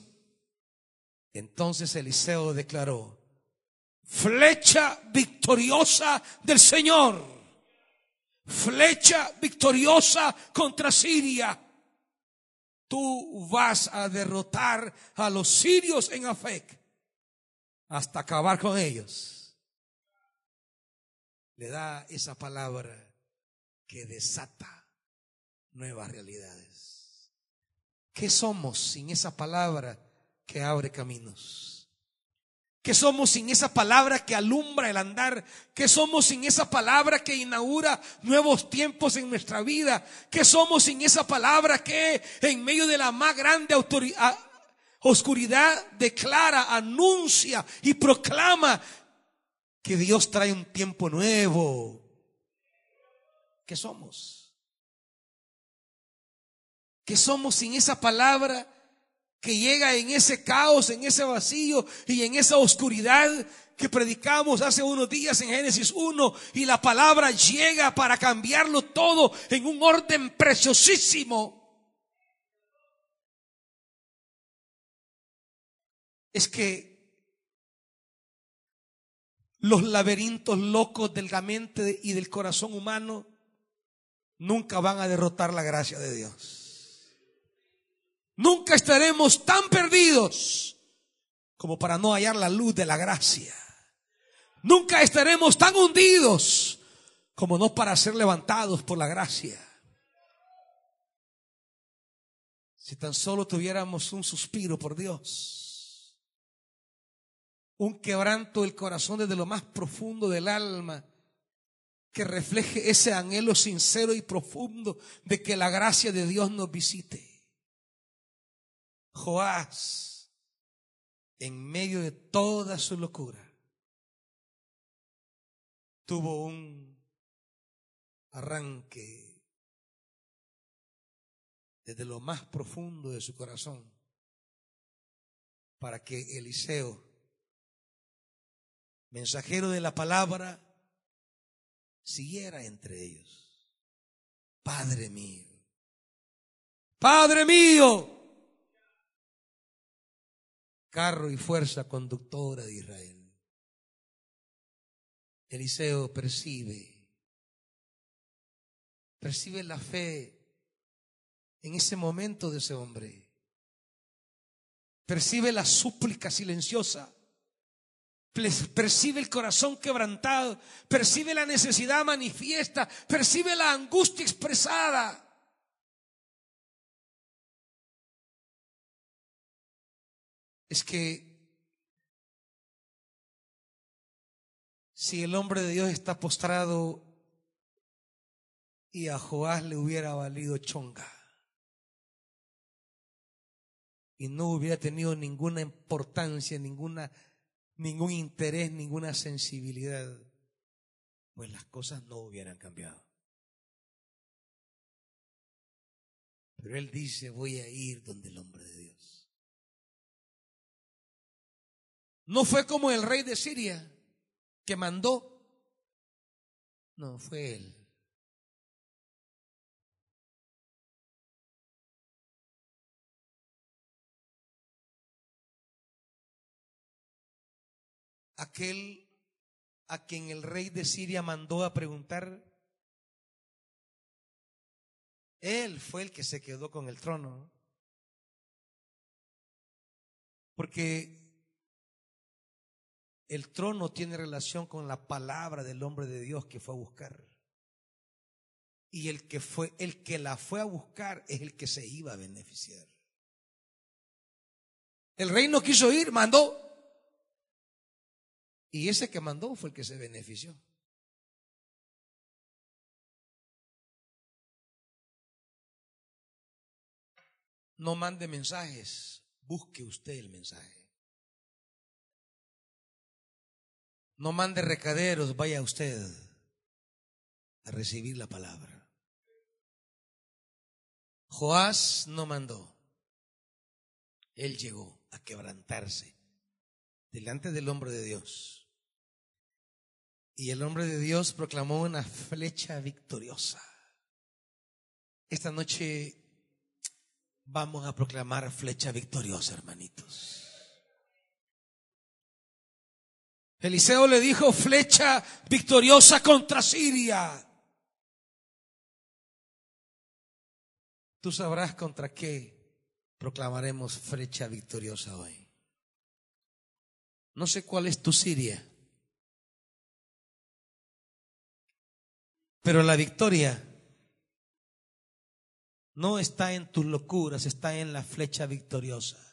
Entonces Eliseo declaró, flecha victoriosa del Señor, flecha victoriosa contra Siria. Tú vas a derrotar a los sirios en Afec hasta acabar con ellos. Le da esa palabra que desata nuevas realidades. ¿Qué somos sin esa palabra que abre caminos? ¿Qué somos sin esa palabra que alumbra el andar? ¿Qué somos sin esa palabra que inaugura nuevos tiempos en nuestra vida? ¿Qué somos sin esa palabra que en medio de la más grande autoridad oscuridad declara, anuncia y proclama que Dios trae un tiempo nuevo. ¿Qué somos? ¿Qué somos sin esa palabra que llega en ese caos, en ese vacío y en esa oscuridad que predicamos hace unos días en Génesis 1 y la palabra llega para cambiarlo todo en un orden preciosísimo? es que los laberintos locos de la mente y del corazón humano nunca van a derrotar la gracia de Dios. Nunca estaremos tan perdidos como para no hallar la luz de la gracia. Nunca estaremos tan hundidos como no para ser levantados por la gracia. Si tan solo tuviéramos un suspiro por Dios un quebranto del corazón desde lo más profundo del alma, que refleje ese anhelo sincero y profundo de que la gracia de Dios nos visite. Joás, en medio de toda su locura, tuvo un arranque desde lo más profundo de su corazón para que Eliseo mensajero de la palabra, siguiera entre ellos. Padre mío, Padre mío, carro y fuerza conductora de Israel. Eliseo percibe, percibe la fe en ese momento de ese hombre. Percibe la súplica silenciosa percibe el corazón quebrantado, percibe la necesidad manifiesta, percibe la angustia expresada. Es que si el hombre de Dios está postrado y a Joás le hubiera valido chonga y no hubiera tenido ninguna importancia, ninguna ningún interés, ninguna sensibilidad, pues las cosas no hubieran cambiado. Pero él dice, voy a ir donde el hombre de Dios. No fue como el rey de Siria que mandó. No, fue él. aquel a quien el rey de Siria mandó a preguntar? Él fue el que se quedó con el trono. Porque el trono tiene relación con la palabra del hombre de Dios que fue a buscar. Y el que fue, el que la fue a buscar es el que se iba a beneficiar. El rey no quiso ir, mandó. Y ese que mandó fue el que se benefició. No mande mensajes, busque usted el mensaje. No mande recaderos, vaya usted a recibir la palabra. Joás no mandó. Él llegó a quebrantarse delante del hombre de Dios. Y el hombre de Dios proclamó una flecha victoriosa. Esta noche vamos a proclamar flecha victoriosa, hermanitos. Eliseo le dijo flecha victoriosa contra Siria. Tú sabrás contra qué proclamaremos flecha victoriosa hoy. No sé cuál es tu Siria, pero la victoria no está en tus locuras, está en la flecha victoriosa.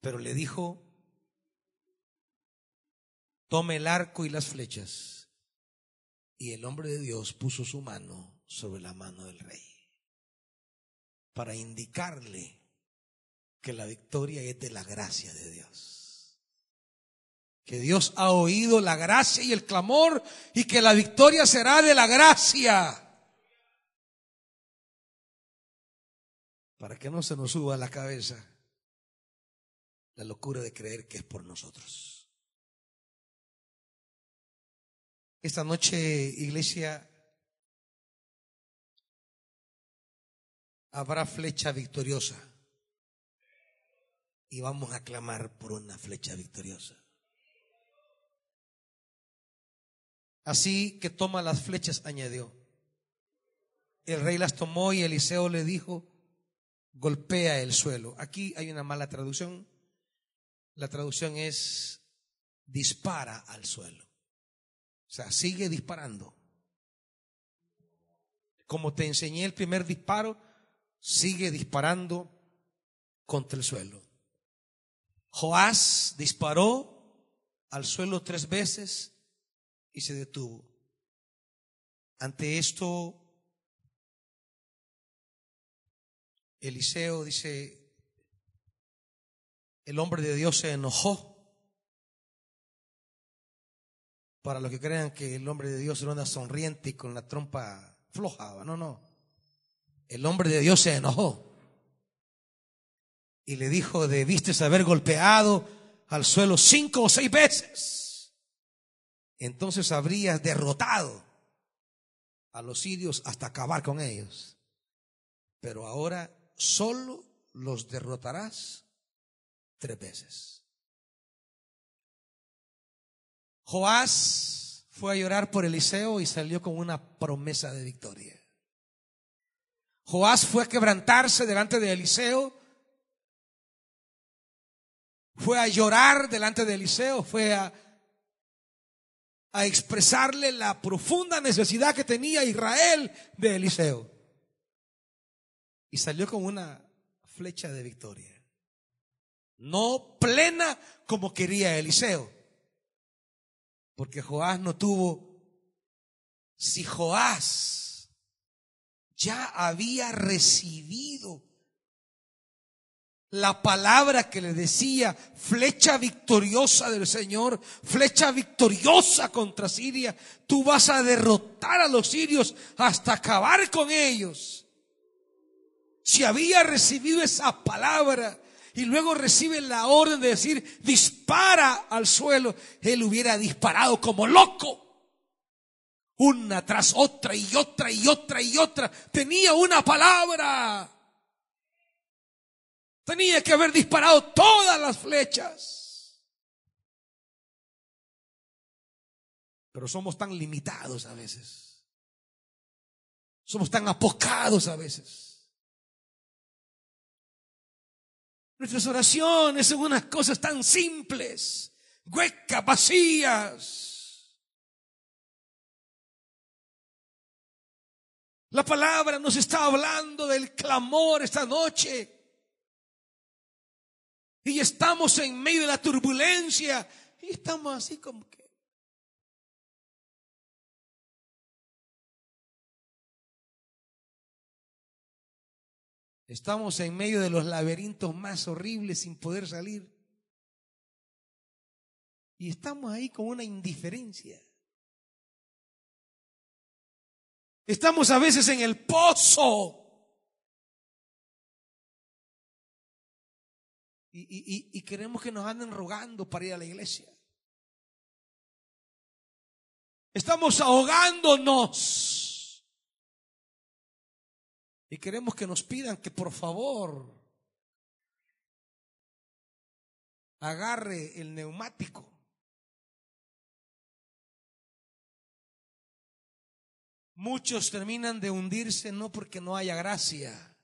Pero le dijo, tome el arco y las flechas. Y el hombre de Dios puso su mano sobre la mano del rey para indicarle que la victoria es de la gracia de Dios. Que Dios ha oído la gracia y el clamor y que la victoria será de la gracia. Para que no se nos suba la cabeza la locura de creer que es por nosotros. Esta noche, iglesia, habrá flecha victoriosa y vamos a clamar por una flecha victoriosa. Así que toma las flechas, añadió. El rey las tomó y Eliseo le dijo, golpea el suelo. Aquí hay una mala traducción. La traducción es dispara al suelo. O sea, sigue disparando. Como te enseñé el primer disparo, sigue disparando contra el suelo. Joás disparó al suelo tres veces y se detuvo. Ante esto, Eliseo dice, el hombre de Dios se enojó. Para los que crean que el hombre de Dios era una sonriente y con la trompa floja, no, no. El hombre de Dios se enojó y le dijo, debiste haber golpeado al suelo cinco o seis veces. Entonces habrías derrotado a los sirios hasta acabar con ellos. Pero ahora solo los derrotarás tres veces. Joás fue a llorar por Eliseo y salió con una promesa de victoria. Joás fue a quebrantarse delante de Eliseo, fue a llorar delante de Eliseo, fue a, a expresarle la profunda necesidad que tenía Israel de Eliseo. Y salió con una flecha de victoria no plena como quería Eliseo. Porque Joás no tuvo, si Joás ya había recibido la palabra que le decía, flecha victoriosa del Señor, flecha victoriosa contra Siria, tú vas a derrotar a los sirios hasta acabar con ellos. Si había recibido esa palabra, y luego recibe la orden de decir, dispara al suelo, él hubiera disparado como loco. Una tras otra y otra y otra y otra. Tenía una palabra. Tenía que haber disparado todas las flechas. Pero somos tan limitados a veces. Somos tan apocados a veces. Nuestras oraciones son unas cosas tan simples, huecas, vacías. La palabra nos está hablando del clamor esta noche. Y estamos en medio de la turbulencia. Y estamos así como que... Estamos en medio de los laberintos más horribles sin poder salir. Y estamos ahí con una indiferencia. Estamos a veces en el pozo. Y, queremos que nos anden rogando para ir a la iglesia. Estamos ahogándonos. Y queremos que nos pidan que por favor agarre el neumático. Muchos terminan de hundirse no porque no haya gracia,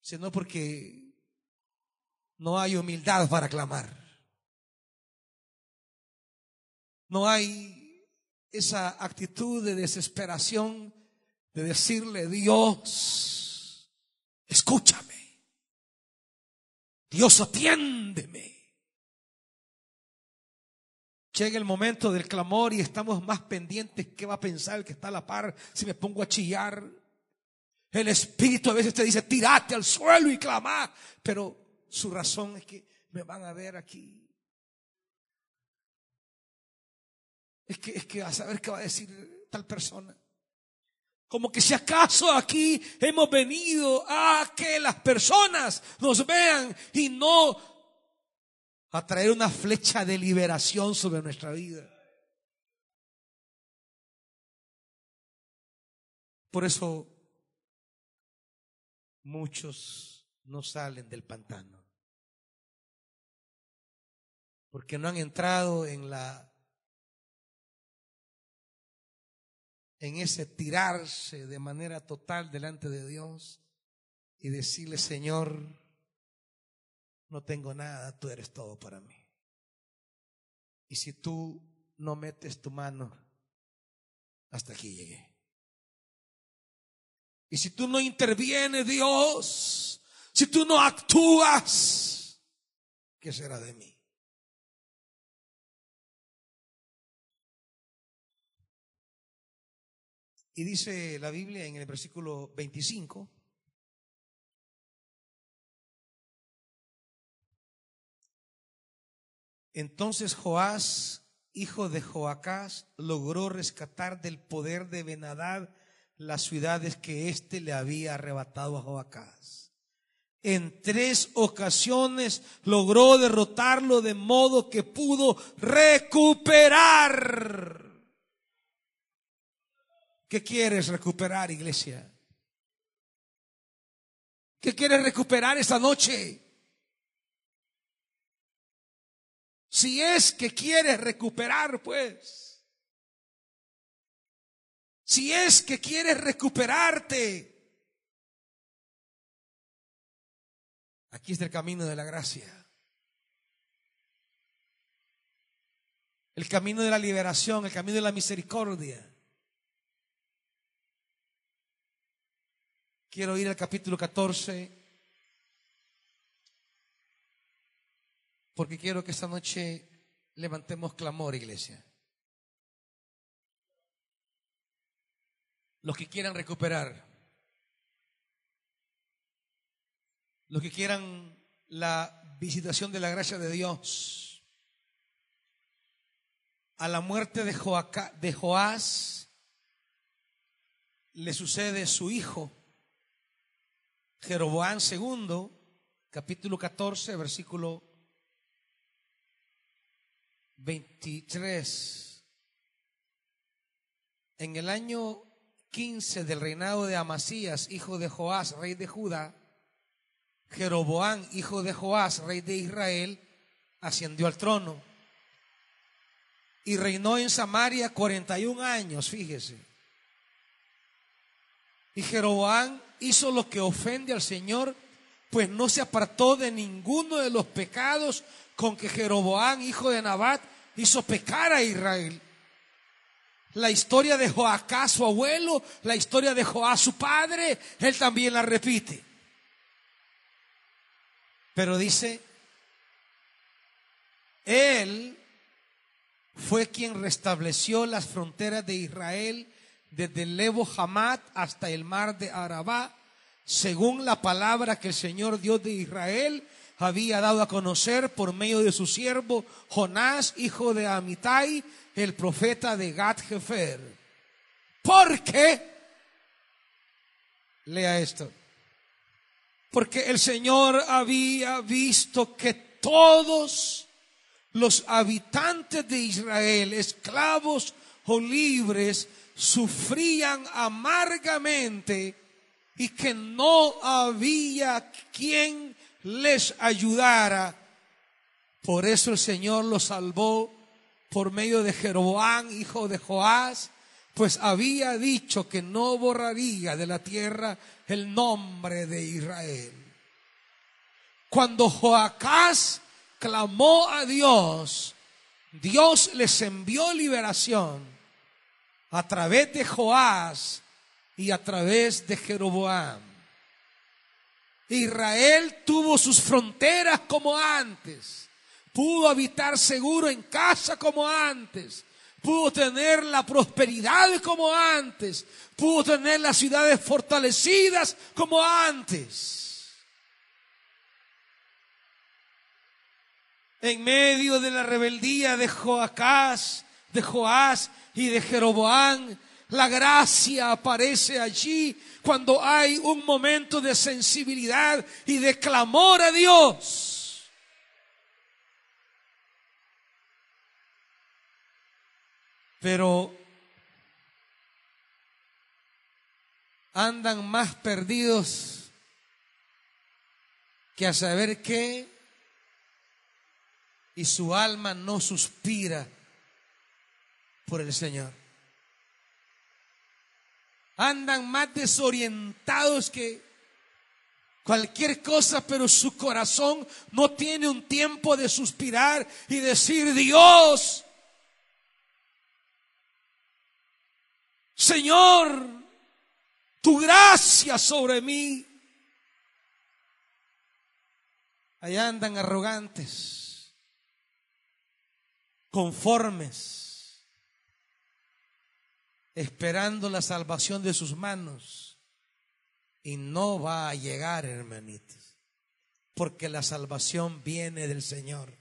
sino porque no hay humildad para clamar. No hay esa actitud de desesperación de decirle, Dios, escúchame. Dios, atiéndeme. Llega el momento del clamor y estamos más pendientes qué va a pensar el que está a la par si me pongo a chillar. El Espíritu a veces te dice, tirate al suelo y clama, pero su razón es que me van a ver aquí. Es que, es que a saber qué va a decir tal persona. Como que si acaso aquí hemos venido a que las personas nos vean y no a traer una flecha de liberación sobre nuestra vida. Por eso muchos no salen del pantano. Porque no han entrado en la en ese tirarse de manera total delante de Dios y decirle, Señor, no tengo nada, tú eres todo para mí. Y si tú no metes tu mano, hasta aquí llegué. Y si tú no intervienes, Dios, si tú no actúas, ¿qué será de mí? Y dice la Biblia en el versículo 25, Entonces Joás, hijo de Joacás, logró rescatar del poder de Benadad las ciudades que éste le había arrebatado a Joacás. En tres ocasiones logró derrotarlo de modo que pudo recuperar. ¿Qué quieres recuperar, iglesia? ¿Qué quieres recuperar esta noche? Si es que quieres recuperar, pues. Si es que quieres recuperarte. Aquí está el camino de la gracia. El camino de la liberación, el camino de la misericordia. Quiero ir al capítulo 14 Porque quiero que esta noche levantemos clamor, iglesia. Los que quieran recuperar, los que quieran la visitación de la gracia de Dios, a la muerte de, de Joás le sucede su hijo, Jeroboán II, capítulo 14, versículo 23. En el año 15 del reinado de Amasías, hijo de Joás, rey de Judá, Jeroboán, hijo de Joás, rey de Israel, ascendió al trono. y reinó en Samaria 41 años, fíjese. Y Jeroboam hizo lo que ofende al Señor, pues no se apartó de ninguno de los pecados con que Jeroboam, hijo de Nabat, hizo pecar a Israel. La historia de Joacá, su abuelo, la historia de Joá, su padre, él también la repite. Pero dice, él fue quien restableció las fronteras de Israel desde el Lebo Hamat hasta el mar de Arabá, según la palabra que el Señor Dios de Israel había dado a conocer por medio de su siervo Jonás, hijo de Amitai, el profeta de Gat Jefer. Porque, lea esto, porque el Señor había visto que todos los habitantes de Israel, esclavos o libres, sufrían amargamente y que no había quien les ayudara. Por eso el Señor los salvó por medio de Jeroboam, hijo de Joás, pues había dicho que no borraría de la tierra el nombre de Israel. Cuando Joacás clamó a Dios, Dios les envió liberación a través de Joás y a través de Jeroboam. Israel tuvo sus fronteras como antes, pudo habitar seguro en casa como antes, pudo tener la prosperidad como antes, pudo tener las ciudades fortalecidas como antes. en medio de la rebeldía de Joacás, de Joás y de Jeroboam, la gracia aparece allí cuando hay un momento de sensibilidad y de clamor a Dios. Pero andan más perdidos que a saber qué y su alma no suspira por el Señor. Andan más desorientados que cualquier cosa, pero su corazón no tiene un tiempo de suspirar y decir, Dios, Señor, tu gracia sobre mí. Allá andan arrogantes conformes, esperando la salvación de sus manos. Y no va a llegar, hermanitos, porque la salvación viene del Señor.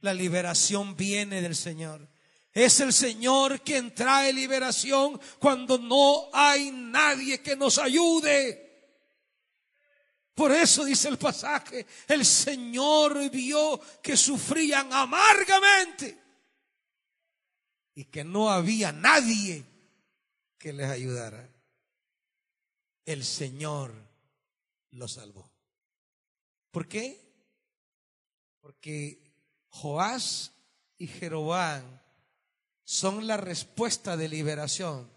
La liberación viene del Señor. Es el Señor quien trae liberación cuando no hay nadie que nos ayude. Por eso dice el pasaje, el Señor vio que sufrían amargamente y que no había nadie que les ayudara. El Señor los salvó. ¿Por qué? Porque Joás y Jeroboam son la respuesta de liberación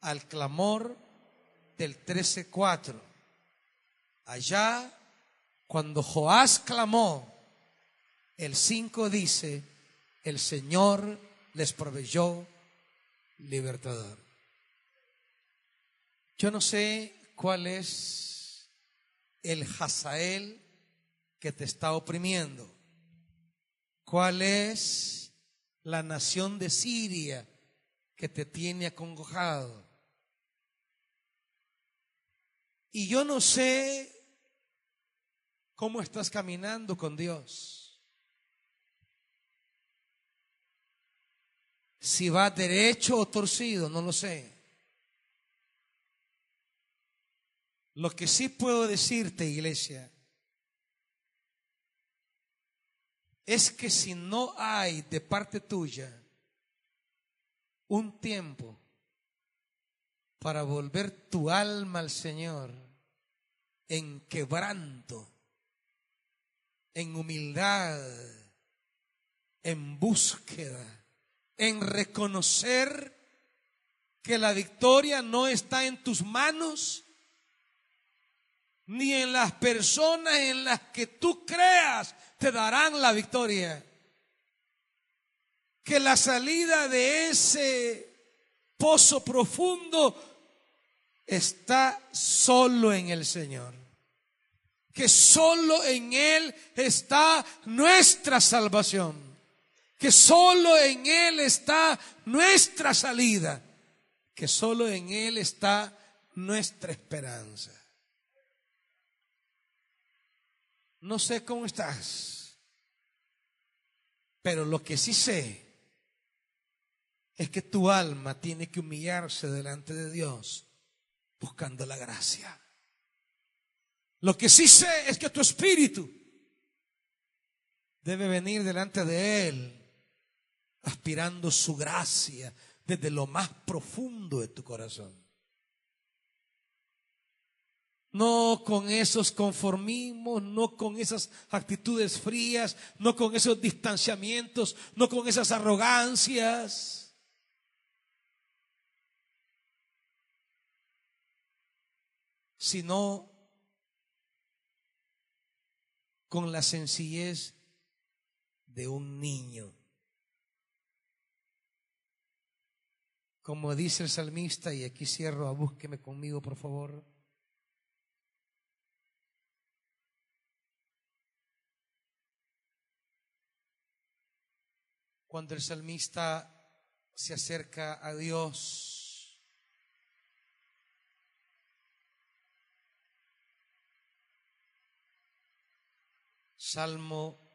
al clamor del 13.4 Allá, cuando Joás clamó, el 5 dice, el Señor les proveyó libertador. Yo no sé cuál es el Hazael que te está oprimiendo. ¿Cuál es la nación de Siria que te tiene acongojado? Y yo no sé cómo estás caminando con Dios. Si va derecho o torcido, no lo sé. Lo que sí puedo decirte, iglesia, es que si no hay de parte tuya un tiempo para volver tu alma al Señor en quebranto, en humildad, en búsqueda, en reconocer que la victoria no está en tus manos, ni en las personas en las que tú creas te darán la victoria. Que la salida de ese pozo profundo está solo en el Señor. Que solo en Él está nuestra salvación. Que solo en Él está nuestra salida. Que solo en Él está nuestra esperanza. No sé cómo estás, pero lo que sí sé es que tu alma tiene que humillarse delante de Dios buscando la gracia. Lo que sí sé es que tu espíritu debe venir delante de Él aspirando su gracia desde lo más profundo de tu corazón. No con esos conformismos, no con esas actitudes frías, no con esos distanciamientos, no con esas arrogancias. sino con la sencillez de un niño. Como dice el salmista, y aquí cierro, a búsqueme conmigo, por favor. Cuando el salmista se acerca a Dios, Salmo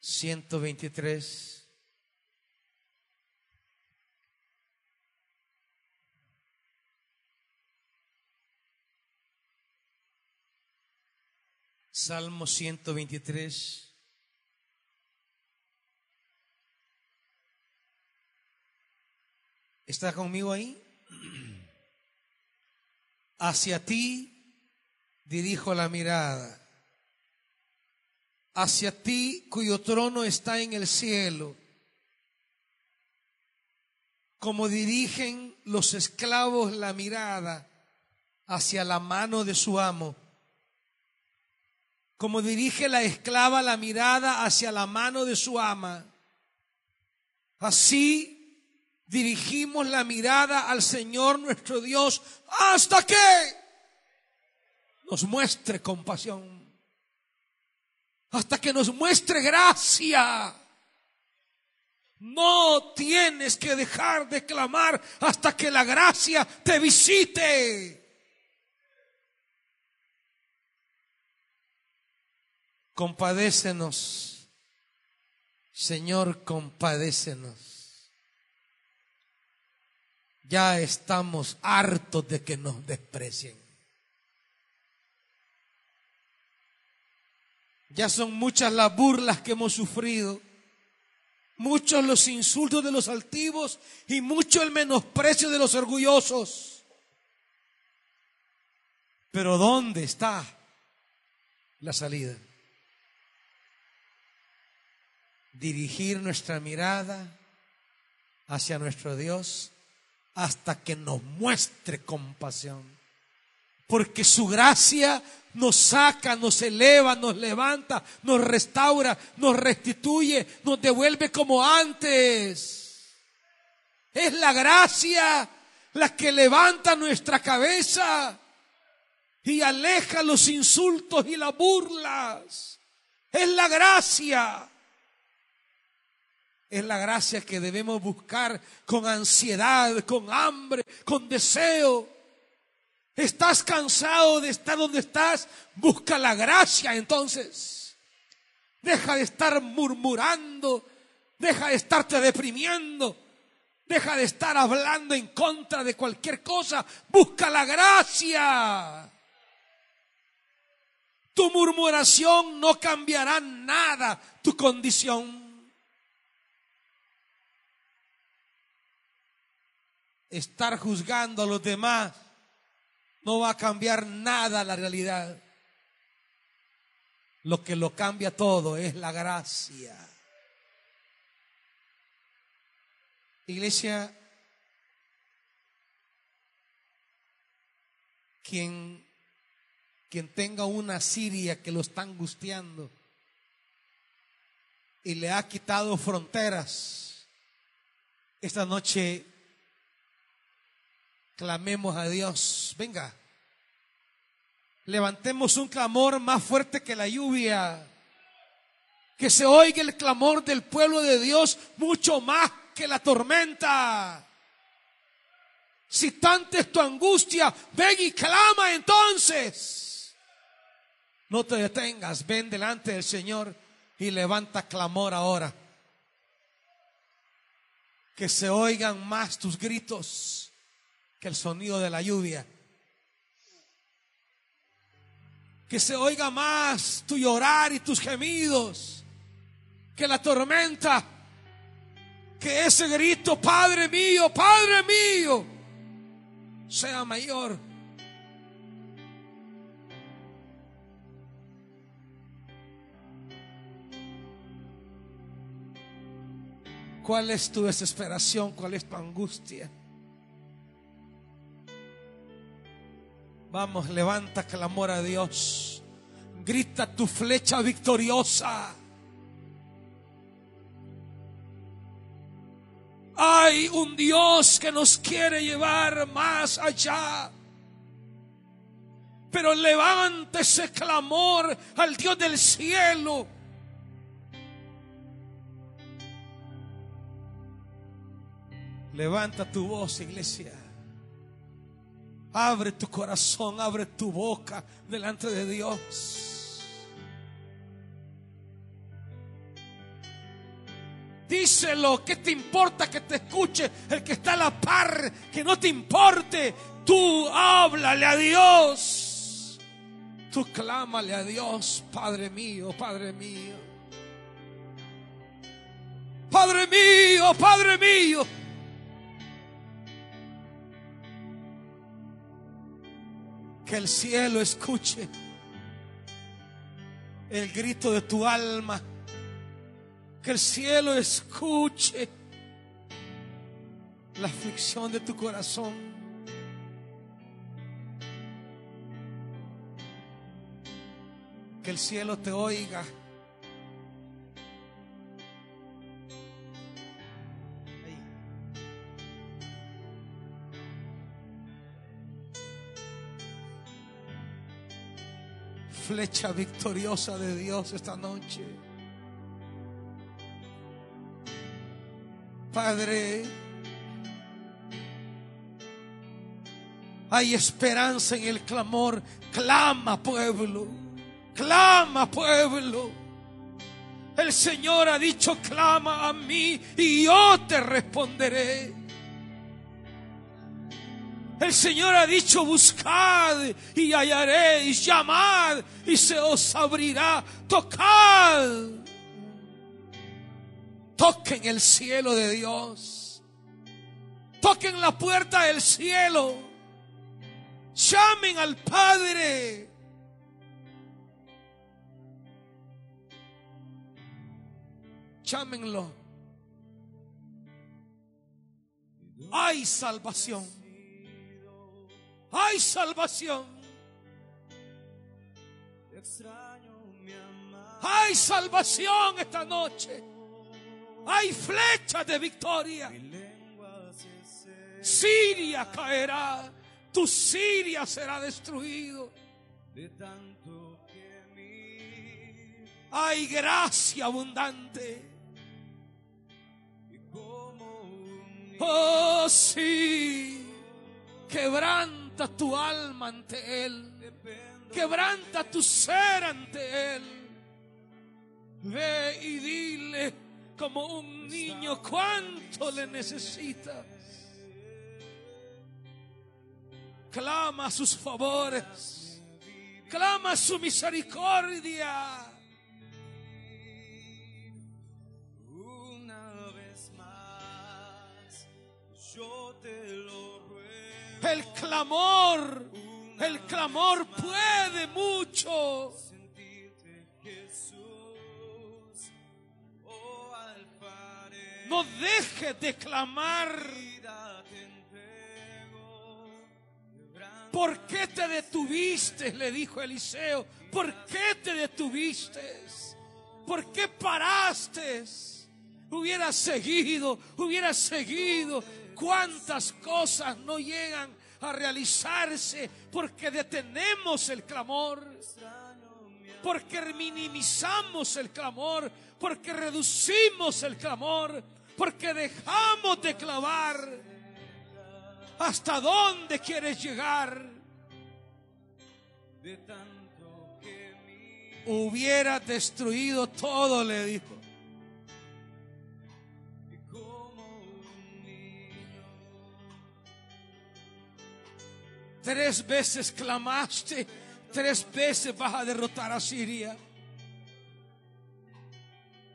123. Salmo 123. ¿Está conmigo ahí? Hacia ti dirijo la mirada hacia ti cuyo trono está en el cielo, como dirigen los esclavos la mirada hacia la mano de su amo, como dirige la esclava la mirada hacia la mano de su ama, así dirigimos la mirada al Señor nuestro Dios hasta que nos muestre compasión hasta que nos muestre gracia. No tienes que dejar de clamar hasta que la gracia te visite. Compadécenos, Señor, compadécenos. Ya estamos hartos de que nos desprecien. Ya son muchas las burlas que hemos sufrido, muchos los insultos de los altivos y mucho el menosprecio de los orgullosos. Pero ¿dónde está la salida? Dirigir nuestra mirada hacia nuestro Dios hasta que nos muestre compasión. Porque su gracia nos saca, nos eleva, nos levanta, nos restaura, nos restituye, nos devuelve como antes. Es la gracia la que levanta nuestra cabeza y aleja los insultos y las burlas. Es la gracia. Es la gracia que debemos buscar con ansiedad, con hambre, con deseo. ¿Estás cansado de estar donde estás? Busca la gracia entonces. Deja de estar murmurando. Deja de estarte deprimiendo. Deja de estar hablando en contra de cualquier cosa. Busca la gracia. Tu murmuración no cambiará nada tu condición. Estar juzgando a los demás no va a cambiar nada la realidad. Lo que lo cambia todo es la gracia. Iglesia, quien, quien tenga una Siria que lo está angustiando y le ha quitado fronteras, esta noche clamemos a Dios. Venga, levantemos un clamor más fuerte que la lluvia. Que se oiga el clamor del pueblo de Dios mucho más que la tormenta. Si tanta es tu angustia, ven y clama entonces. No te detengas, ven delante del Señor y levanta clamor ahora. Que se oigan más tus gritos que el sonido de la lluvia. Que se oiga más tu llorar y tus gemidos que la tormenta. Que ese grito, Padre mío, Padre mío, sea mayor. ¿Cuál es tu desesperación? ¿Cuál es tu angustia? Vamos, levanta clamor a Dios. Grita tu flecha victoriosa. Hay un Dios que nos quiere llevar más allá. Pero levante ese clamor al Dios del cielo. Levanta tu voz, iglesia. Abre tu corazón, abre tu boca delante de Dios. Díselo, ¿qué te importa que te escuche el que está a la par? Que no te importe. Tú háblale a Dios. Tú clámale a Dios, Padre mío, Padre mío. Padre mío, Padre mío. Que el cielo escuche el grito de tu alma. Que el cielo escuche la aflicción de tu corazón. Que el cielo te oiga. Flecha victoriosa de Dios esta noche. Padre, hay esperanza en el clamor. Clama, pueblo. Clama, pueblo. El Señor ha dicho, clama a mí y yo te responderé. El Señor ha dicho, buscad y hallaréis, llamad y se os abrirá, tocad. Toquen el cielo de Dios. Toquen la puerta del cielo. Llamen al Padre. Llámenlo. Hay salvación. Hay salvación. Hay salvación esta noche. Hay flechas de victoria. Siria caerá. Tu Siria será destruido. Hay gracia abundante. Oh, sí. Quebranta tu alma ante Él. Quebranta tu ser ante Él. Ve y dile como un niño cuánto le necesitas. Clama sus favores. Clama su misericordia.
Una vez más, yo te.
El clamor, el clamor puede mucho. No dejes de clamar. ¿Por qué te detuviste? Le dijo Eliseo. ¿Por qué te detuviste? ¿Por qué paraste? Hubiera seguido, hubiera seguido. ¿Cuántas cosas no llegan a realizarse porque detenemos el clamor? Porque minimizamos el clamor, porque reducimos el clamor, porque dejamos de clavar. ¿Hasta dónde quieres llegar?
de tanto que mi
Hubiera destruido todo, le dijo. Tres veces clamaste, tres veces vas a derrotar a Siria.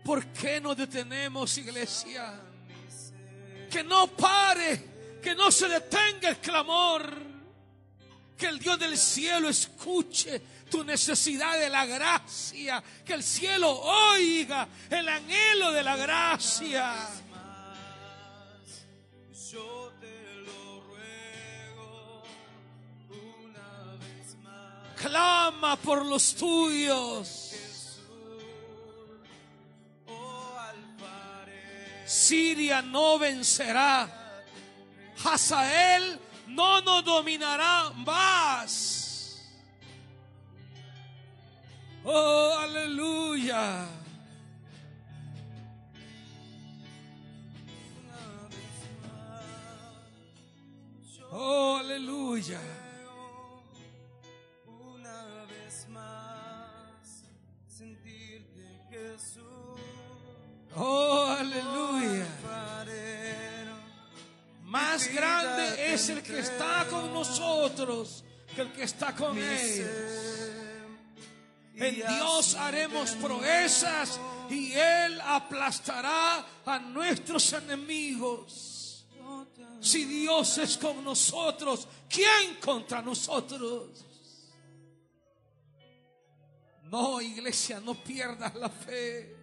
¿Por qué no detenemos, iglesia? Que no pare, que no se detenga el clamor. Que el Dios del cielo escuche tu necesidad de la gracia. Que el cielo oiga el anhelo de la gracia. Clama por los tuyos. Siria no vencerá. Hazael no nos dominará más. Oh, aleluya. Oh, aleluya. Oh, aleluya. Más grande es el que está con nosotros que el que está con ellos. En Dios haremos proezas y Él aplastará a nuestros enemigos. Si Dios es con nosotros, ¿quién contra nosotros? No, iglesia, no pierdas la fe,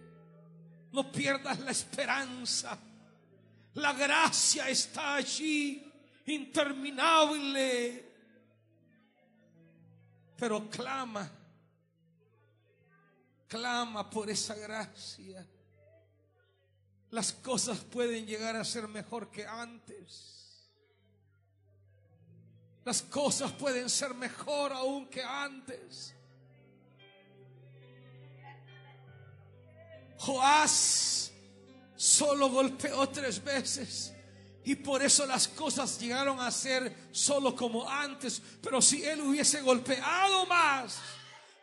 no pierdas la esperanza. La gracia está allí, interminable. Pero clama, clama por esa gracia. Las cosas pueden llegar a ser mejor que antes. Las cosas pueden ser mejor aún que antes. Joás solo golpeó tres veces y por eso las cosas llegaron a ser solo como antes. Pero si él hubiese golpeado más,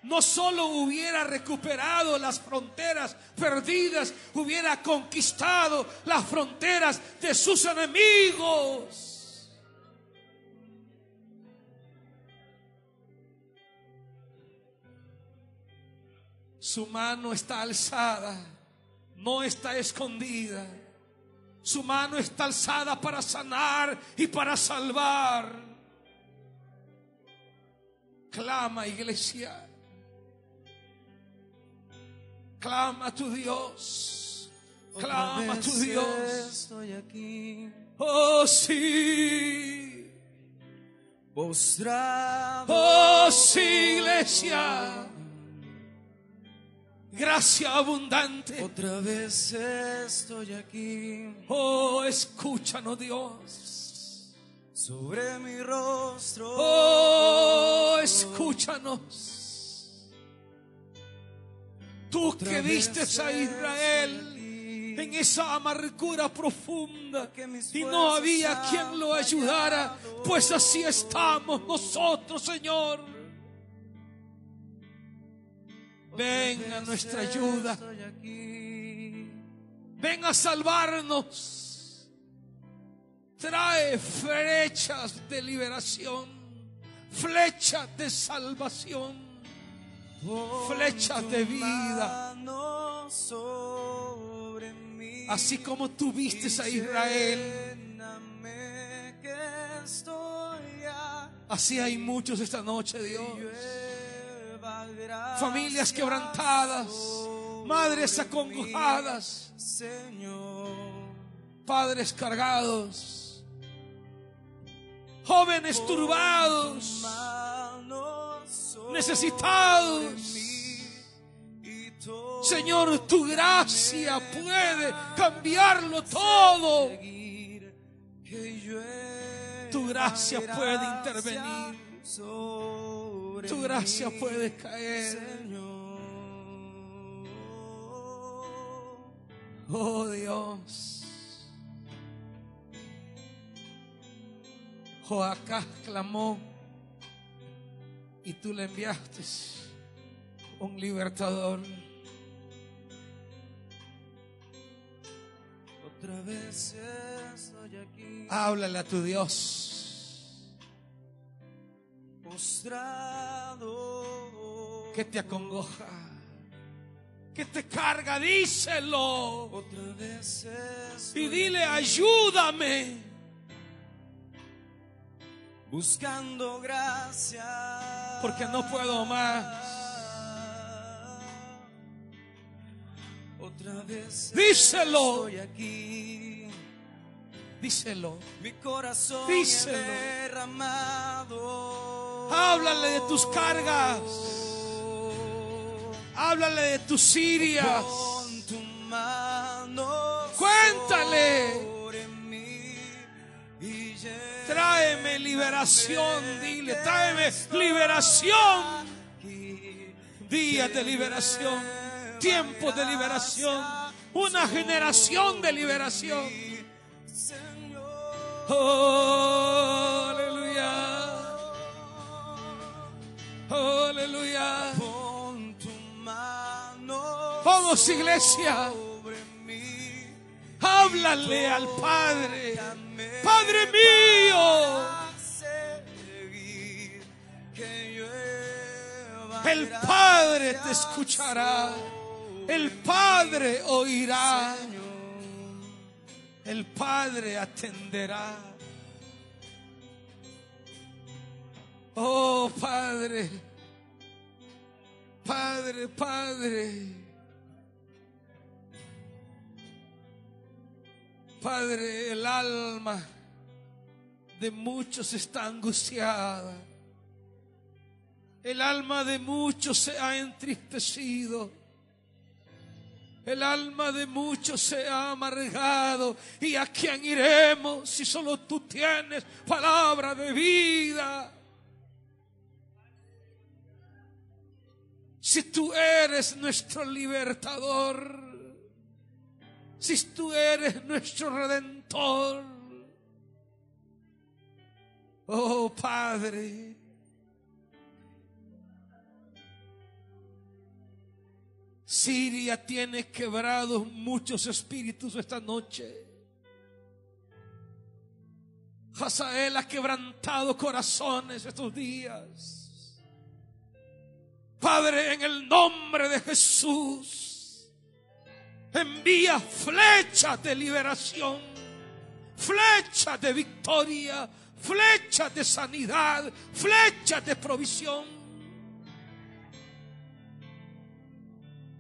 no solo hubiera recuperado las fronteras perdidas, hubiera conquistado las fronteras de sus enemigos. Su mano está alzada, no está escondida. Su mano está alzada para sanar y para salvar. Clama, iglesia. Clama a tu Dios. Clama a tu Dios.
Estoy aquí
Oh, sí.
postrado.
Oh, sí, iglesia. Gracia abundante.
Otra vez estoy aquí
Oh, escúchanos, Dios.
sobre mi rostro.
Oh, escúchanos. Tú
Otra
que vistes a Israel en esa amargura profunda y no había quien lo ayudara, pues así estamos nosotros, Señor. Ven a nuestra ayuda. Ven a salvarnos. Trae flechas de liberación, flechas de salvación, flechas de vida. Así como tú vistes a Israel, así hay muchos esta noche, Dios. Familias quebrantadas, madres acongojadas. Padres cargados, jóvenes turbados, necesitados. Señor, tu gracia puede cambiarlo todo. Tu gracia puede intervenir. Tu gracia puede caer.
Señor.
Oh Dios. Joacás clamó y tú le enviaste un libertador.
Otra vez estoy aquí
Háblale a tu Dios que te acongoja, que te carga, díselo
Otra vez
y dile ayúdame.
buscando gracia.
Porque no puedo más.
Otra vez
Díselo.
estoy aquí.
Díselo.
Mi corazón
Díselo.
derramado.
Háblale de tus cargas. Háblale de tus sirias. Cuéntale. Tráeme liberación, dile, tráeme liberación. Días de liberación, tiempos de liberación, una generación de liberación. Oh, aleluya.
Pon tu mano
Vamos, iglesia.
sobre mí.
Háblale al Padre. Padre mío. El Padre te escuchará. El Padre oirá. El Padre atenderá. Oh Padre. Padre, Padre. Padre, el alma de muchos está angustiada. El alma de muchos se ha entristecido. El alma de muchos se ha amargado. ¿Y a quién iremos si solo tú tienes palabra de vida? Si tú eres nuestro libertador. Si tú eres nuestro redentor. Oh Padre. Siria tiene quebrados muchos espíritus esta noche. Hazael ha quebrantado corazones estos días. Padre, en el nombre de Jesús, envía flechas de liberación, flechas de victoria, flechas de sanidad, flechas de provisión.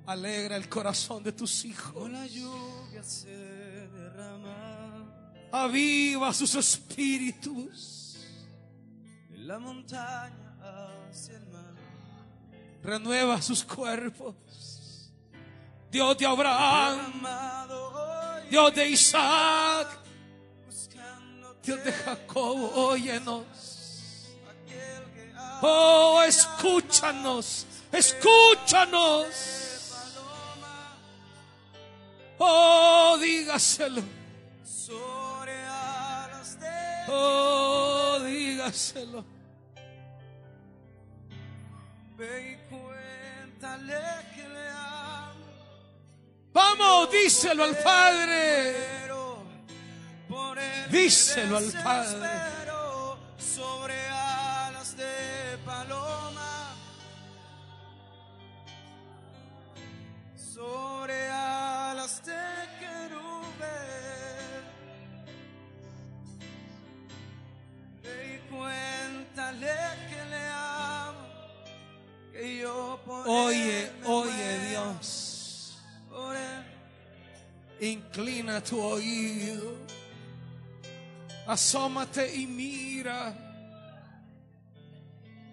Alegra el corazón de tus hijos.
La lluvia se derrama
Aviva sus espíritus.
en la montaña hacia el mar.
Renueva sus cuerpos. Dios de Abraham, Dios de Isaac, Dios de Jacob, óyenos. Oh, escúchanos, escúchanos. Oh, dígaselo. Oh, dígaselo.
Ve y cuéntale que le amo.
Vamos, díselo al Padre. Díselo al Padre. Oye, oye. Dios. Inclina tu oído. Asómate y mira.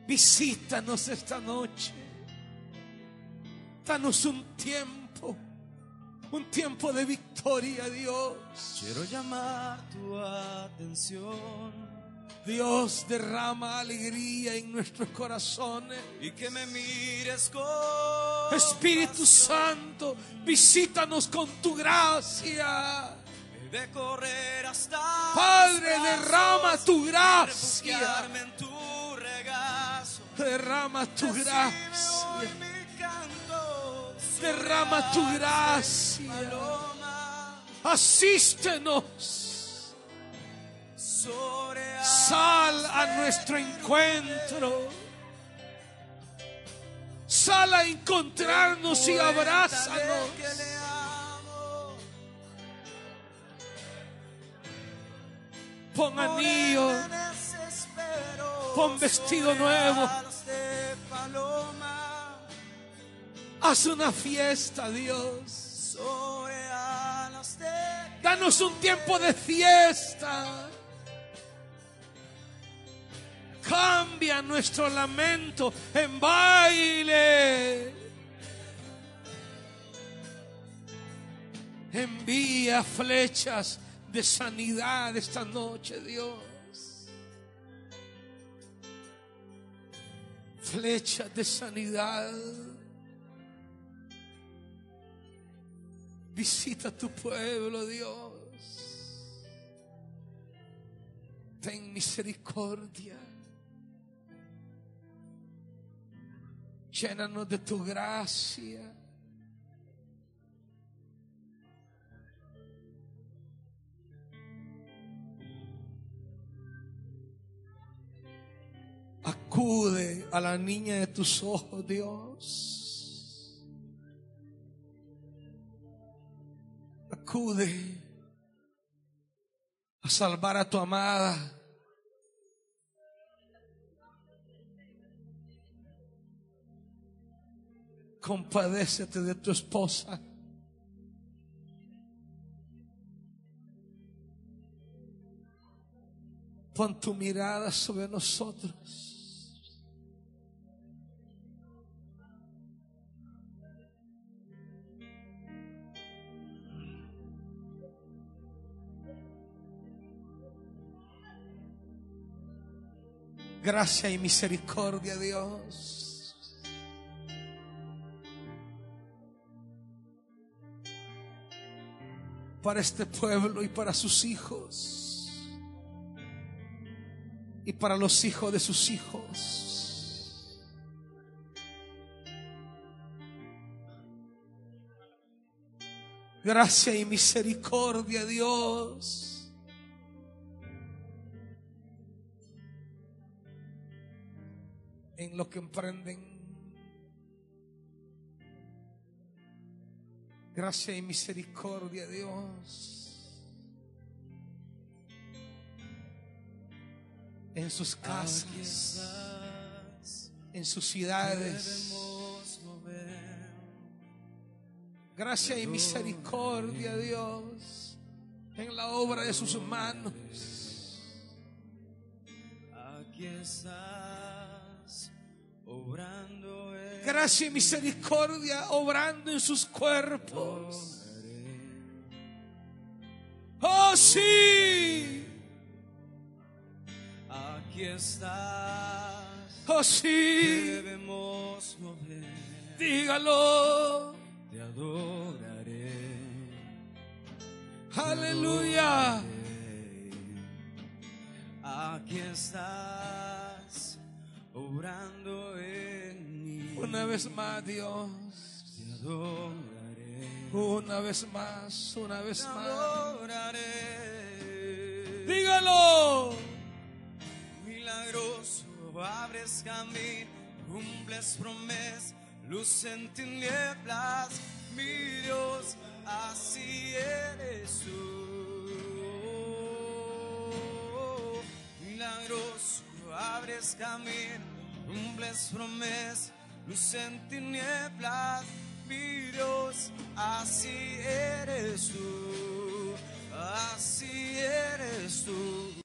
Visítanos esta noche. Danos un tiempo, un tiempo de victoria, Dios.
Quiero llamar tu atención
Dios derrama alegría en nuestros corazones.
y que me mires con
Espíritu Santo, visítanos con tu gracia.
de correr hasta
Padre, derrama tu gracia.
refugiarme en tu regazo.
Derrama tu gracia.
canto
Derrama tu gracia.
paloma,
Asístenos. Sal a nuestro encuentro. Sal a encontrarnos y abrázanos. Pon anillo, Pon vestido nuevo. haz una fiesta, Dios. Danos un tiempo de fiesta. Cambia nuestro lamento en baile. Envía flechas de sanidad esta noche, Dios. Flechas de sanidad. Visita tu pueblo, Dios. Ten misericordia. Llénanos de tu gracia. Acude a la niña de tus ojos, Dios. Acude a salvar a tu amada. Compadécete de tu esposa. Pon tu mirada sobre nosotros. Gracia y misericordia, Dios. Para este pueblo y para sus hijos. Y para los hijos de sus hijos. Gracia y misericordia, Dios. en lo que emprenden. Gracia y misericordia, Dios. En sus casas, en sus ciudades. Gracia y misericordia, Dios. En la obra de sus manos.
Aquí estás, obrando
Gracia y misericordia obrando en sus cuerpos. Oh, sí.
Aquí estás,
Oh, sí.
debemos mover.
Dígalo.
Te adoraré.
Aleluya.
Aquí estás, en mí.
Una vez más, Dios.
Te adoraré.
Una vez más, una vez
Te
más.
adoraré.
Dígalo.
Milagroso, abres camino, cumples promesas, luz en tinieblas, mi Dios, así eres tú. Milagroso, abres camino, cumples promesas, luz en tinieblas, suspiros, así eres tú, así eres tú.